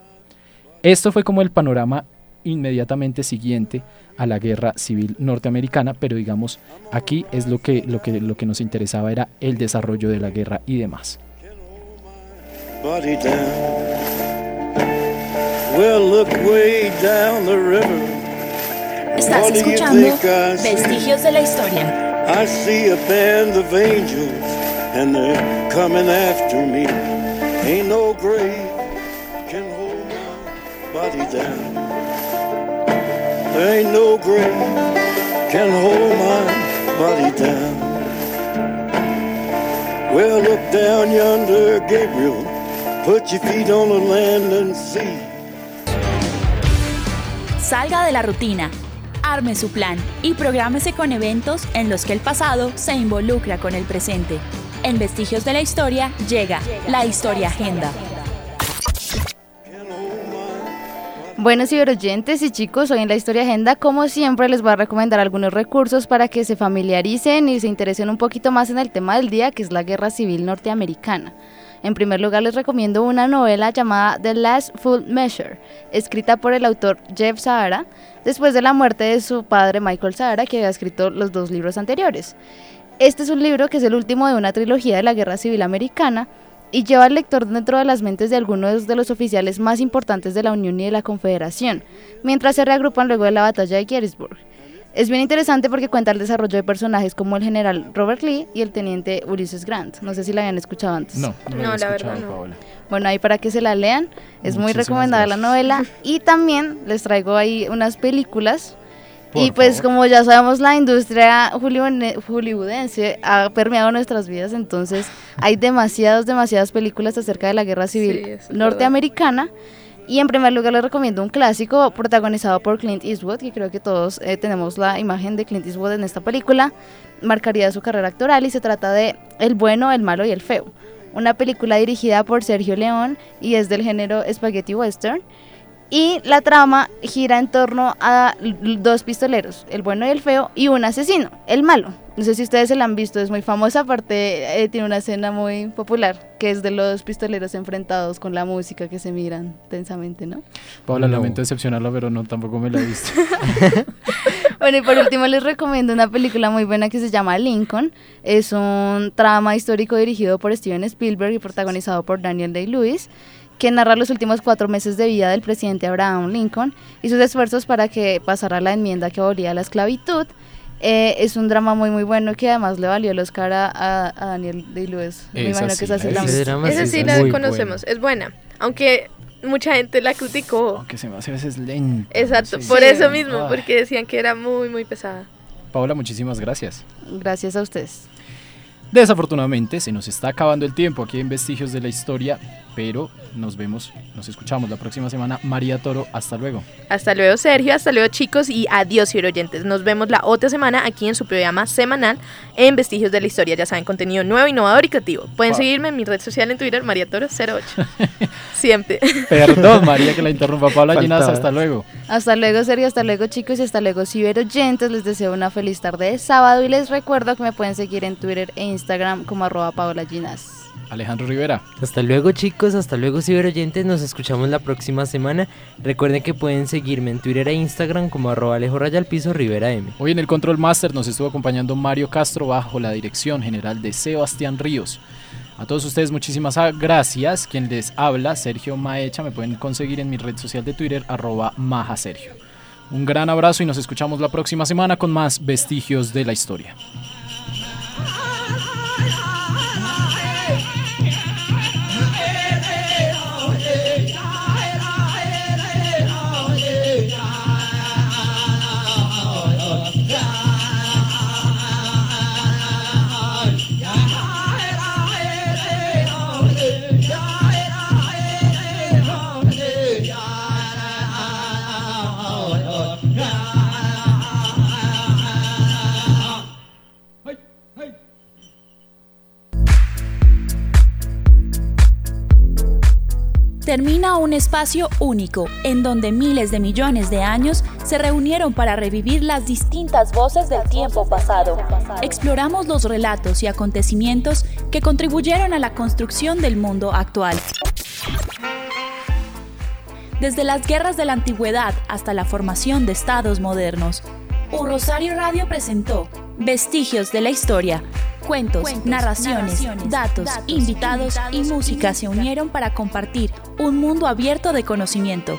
Esto fue como el panorama inmediatamente siguiente a la guerra civil norteamericana, pero digamos, aquí es lo que, lo que, lo que nos interesaba era el desarrollo de la guerra y demás. Well, look way down the river. Estás What escuchando I see? Vestigios de la Historia. I see a band of angels, and they're coming after me. Ain't no grave can hold my body down. There ain't no grave can hold my body down. Well, look down yonder, Gabriel. Put your feet on the land and see. Salga de la rutina, arme su plan y prográmese con eventos en los que el pasado se involucra con el presente. En Vestigios de la Historia llega la Historia Agenda. Bueno, ciberoyentes y chicos, hoy en la Historia Agenda, como siempre, les voy a recomendar algunos recursos para que se familiaricen y se interesen un poquito más en el tema del día, que es la Guerra Civil Norteamericana. En primer lugar, les recomiendo una novela llamada The Last Full Measure, escrita por el autor Jeff Sahara, después de la muerte de su padre Michael Sahara, que había escrito los dos libros anteriores. Este es un libro que es el último de una trilogía de la Guerra Civil Americana, y lleva al lector dentro de las mentes de algunos de los oficiales más importantes de la Unión y de la Confederación, mientras se reagrupan luego de la batalla de Gettysburg. Es bien interesante porque cuenta el desarrollo de personajes como el general Robert Lee y el teniente Ulysses Grant. No sé si la habían escuchado antes. No, no, No, había la escuchado, verdad no. Paola. Bueno, ahí para que se la lean, es muy recomendada la novela *laughs* y también les traigo ahí unas películas. Por y pues favor. como ya sabemos, la industria hollywoode- hollywoodense ha permeado nuestras vidas, entonces hay demasiadas, demasiadas películas acerca de la guerra civil Sí, norteamericana. Y en primer lugar les recomiendo un clásico protagonizado por Clint Eastwood, que creo que todos eh, tenemos la imagen de Clint Eastwood en esta película. Marcaría su carrera actoral y se trata de El bueno, el malo y el feo. Una película dirigida por Sergio León y es del género spaghetti western. Y la trama gira en torno a dos pistoleros, el bueno y el feo, y un asesino, el malo. No sé si ustedes se la han visto, es muy famosa, aparte eh, tiene una escena muy popular, que es de los pistoleros enfrentados con la música que se miran tensamente, ¿no? Paola, No. lamento decepcionarla, pero no, tampoco me la he visto. *laughs* *laughs* Bueno, y por último les recomiendo una película muy buena que se llama Lincoln. Es un trama histórico dirigido por Steven Spielberg y protagonizado por Daniel Day-Lewis, que narra los últimos cuatro meses de vida del presidente Abraham Lincoln y sus esfuerzos para que pasara la enmienda que abolía la esclavitud. Eh, es un drama muy muy bueno que además le valió el Oscar a, a- Daniel Day-Lewis. Me Esa imagino que sí esa sí la Esa sí la muy conocemos, es buena. Aunque mucha gente la criticó. que se me hace a veces lento. Exacto, Sí. por Sí. eso mismo, Ay. porque decían que era muy, muy pesada. Paola, muchísimas gracias. Gracias a ustedes. Desafortunadamente se nos está acabando el tiempo aquí en Vestigios de la Historia, pero nos vemos, nos escuchamos la próxima semana. María Toro, hasta luego. Hasta luego, Sergio. Hasta luego, chicos. Y adiós, oyentes. Nos vemos la otra semana aquí en su programa semanal en Vestigios de la Historia. Ya saben, contenido nuevo, innovador y creativo. Pueden seguirme en mi red social en Twitter, MariaToro08. *laughs* Siempre. Perdón, María, que la *laughs* interrumpa. Paola Ginás, Faltaba. hasta luego. Hasta luego, Sergio, hasta luego, chicos, y hasta luego, ciberoyentes. Les deseo una feliz tarde de sábado y les recuerdo que me pueden seguir en Twitter e Instagram como arroba Paola Ginas. Alejandro Rivera. Hasta luego chicos, hasta luego ciberoyentes, nos escuchamos la próxima semana. Recuerden que pueden seguirme en Twitter e Instagram como arroba Alejo piso Rivera M. Hoy en el Control Master nos estuvo acompañando Mario Castro bajo la dirección general de Sebastián Ríos. A todos ustedes muchísimas gracias. Quien les habla, Sergio Maecha, me pueden conseguir en mi red social de Twitter, arroba Maja Sergio. Un gran abrazo y nos escuchamos la próxima semana con más vestigios de la historia. Un espacio único en donde miles de millones de años se reunieron para revivir las distintas voces del tiempo pasado. Exploramos los relatos y acontecimientos que contribuyeron a la construcción del mundo actual. Desde las guerras de la antigüedad hasta la formación de estados modernos, Un Rosario Radio presentó Vestigios de la Historia. Cuentos, narraciones, datos, invitados y música se unieron para compartir un mundo abierto de conocimiento.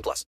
18 plus.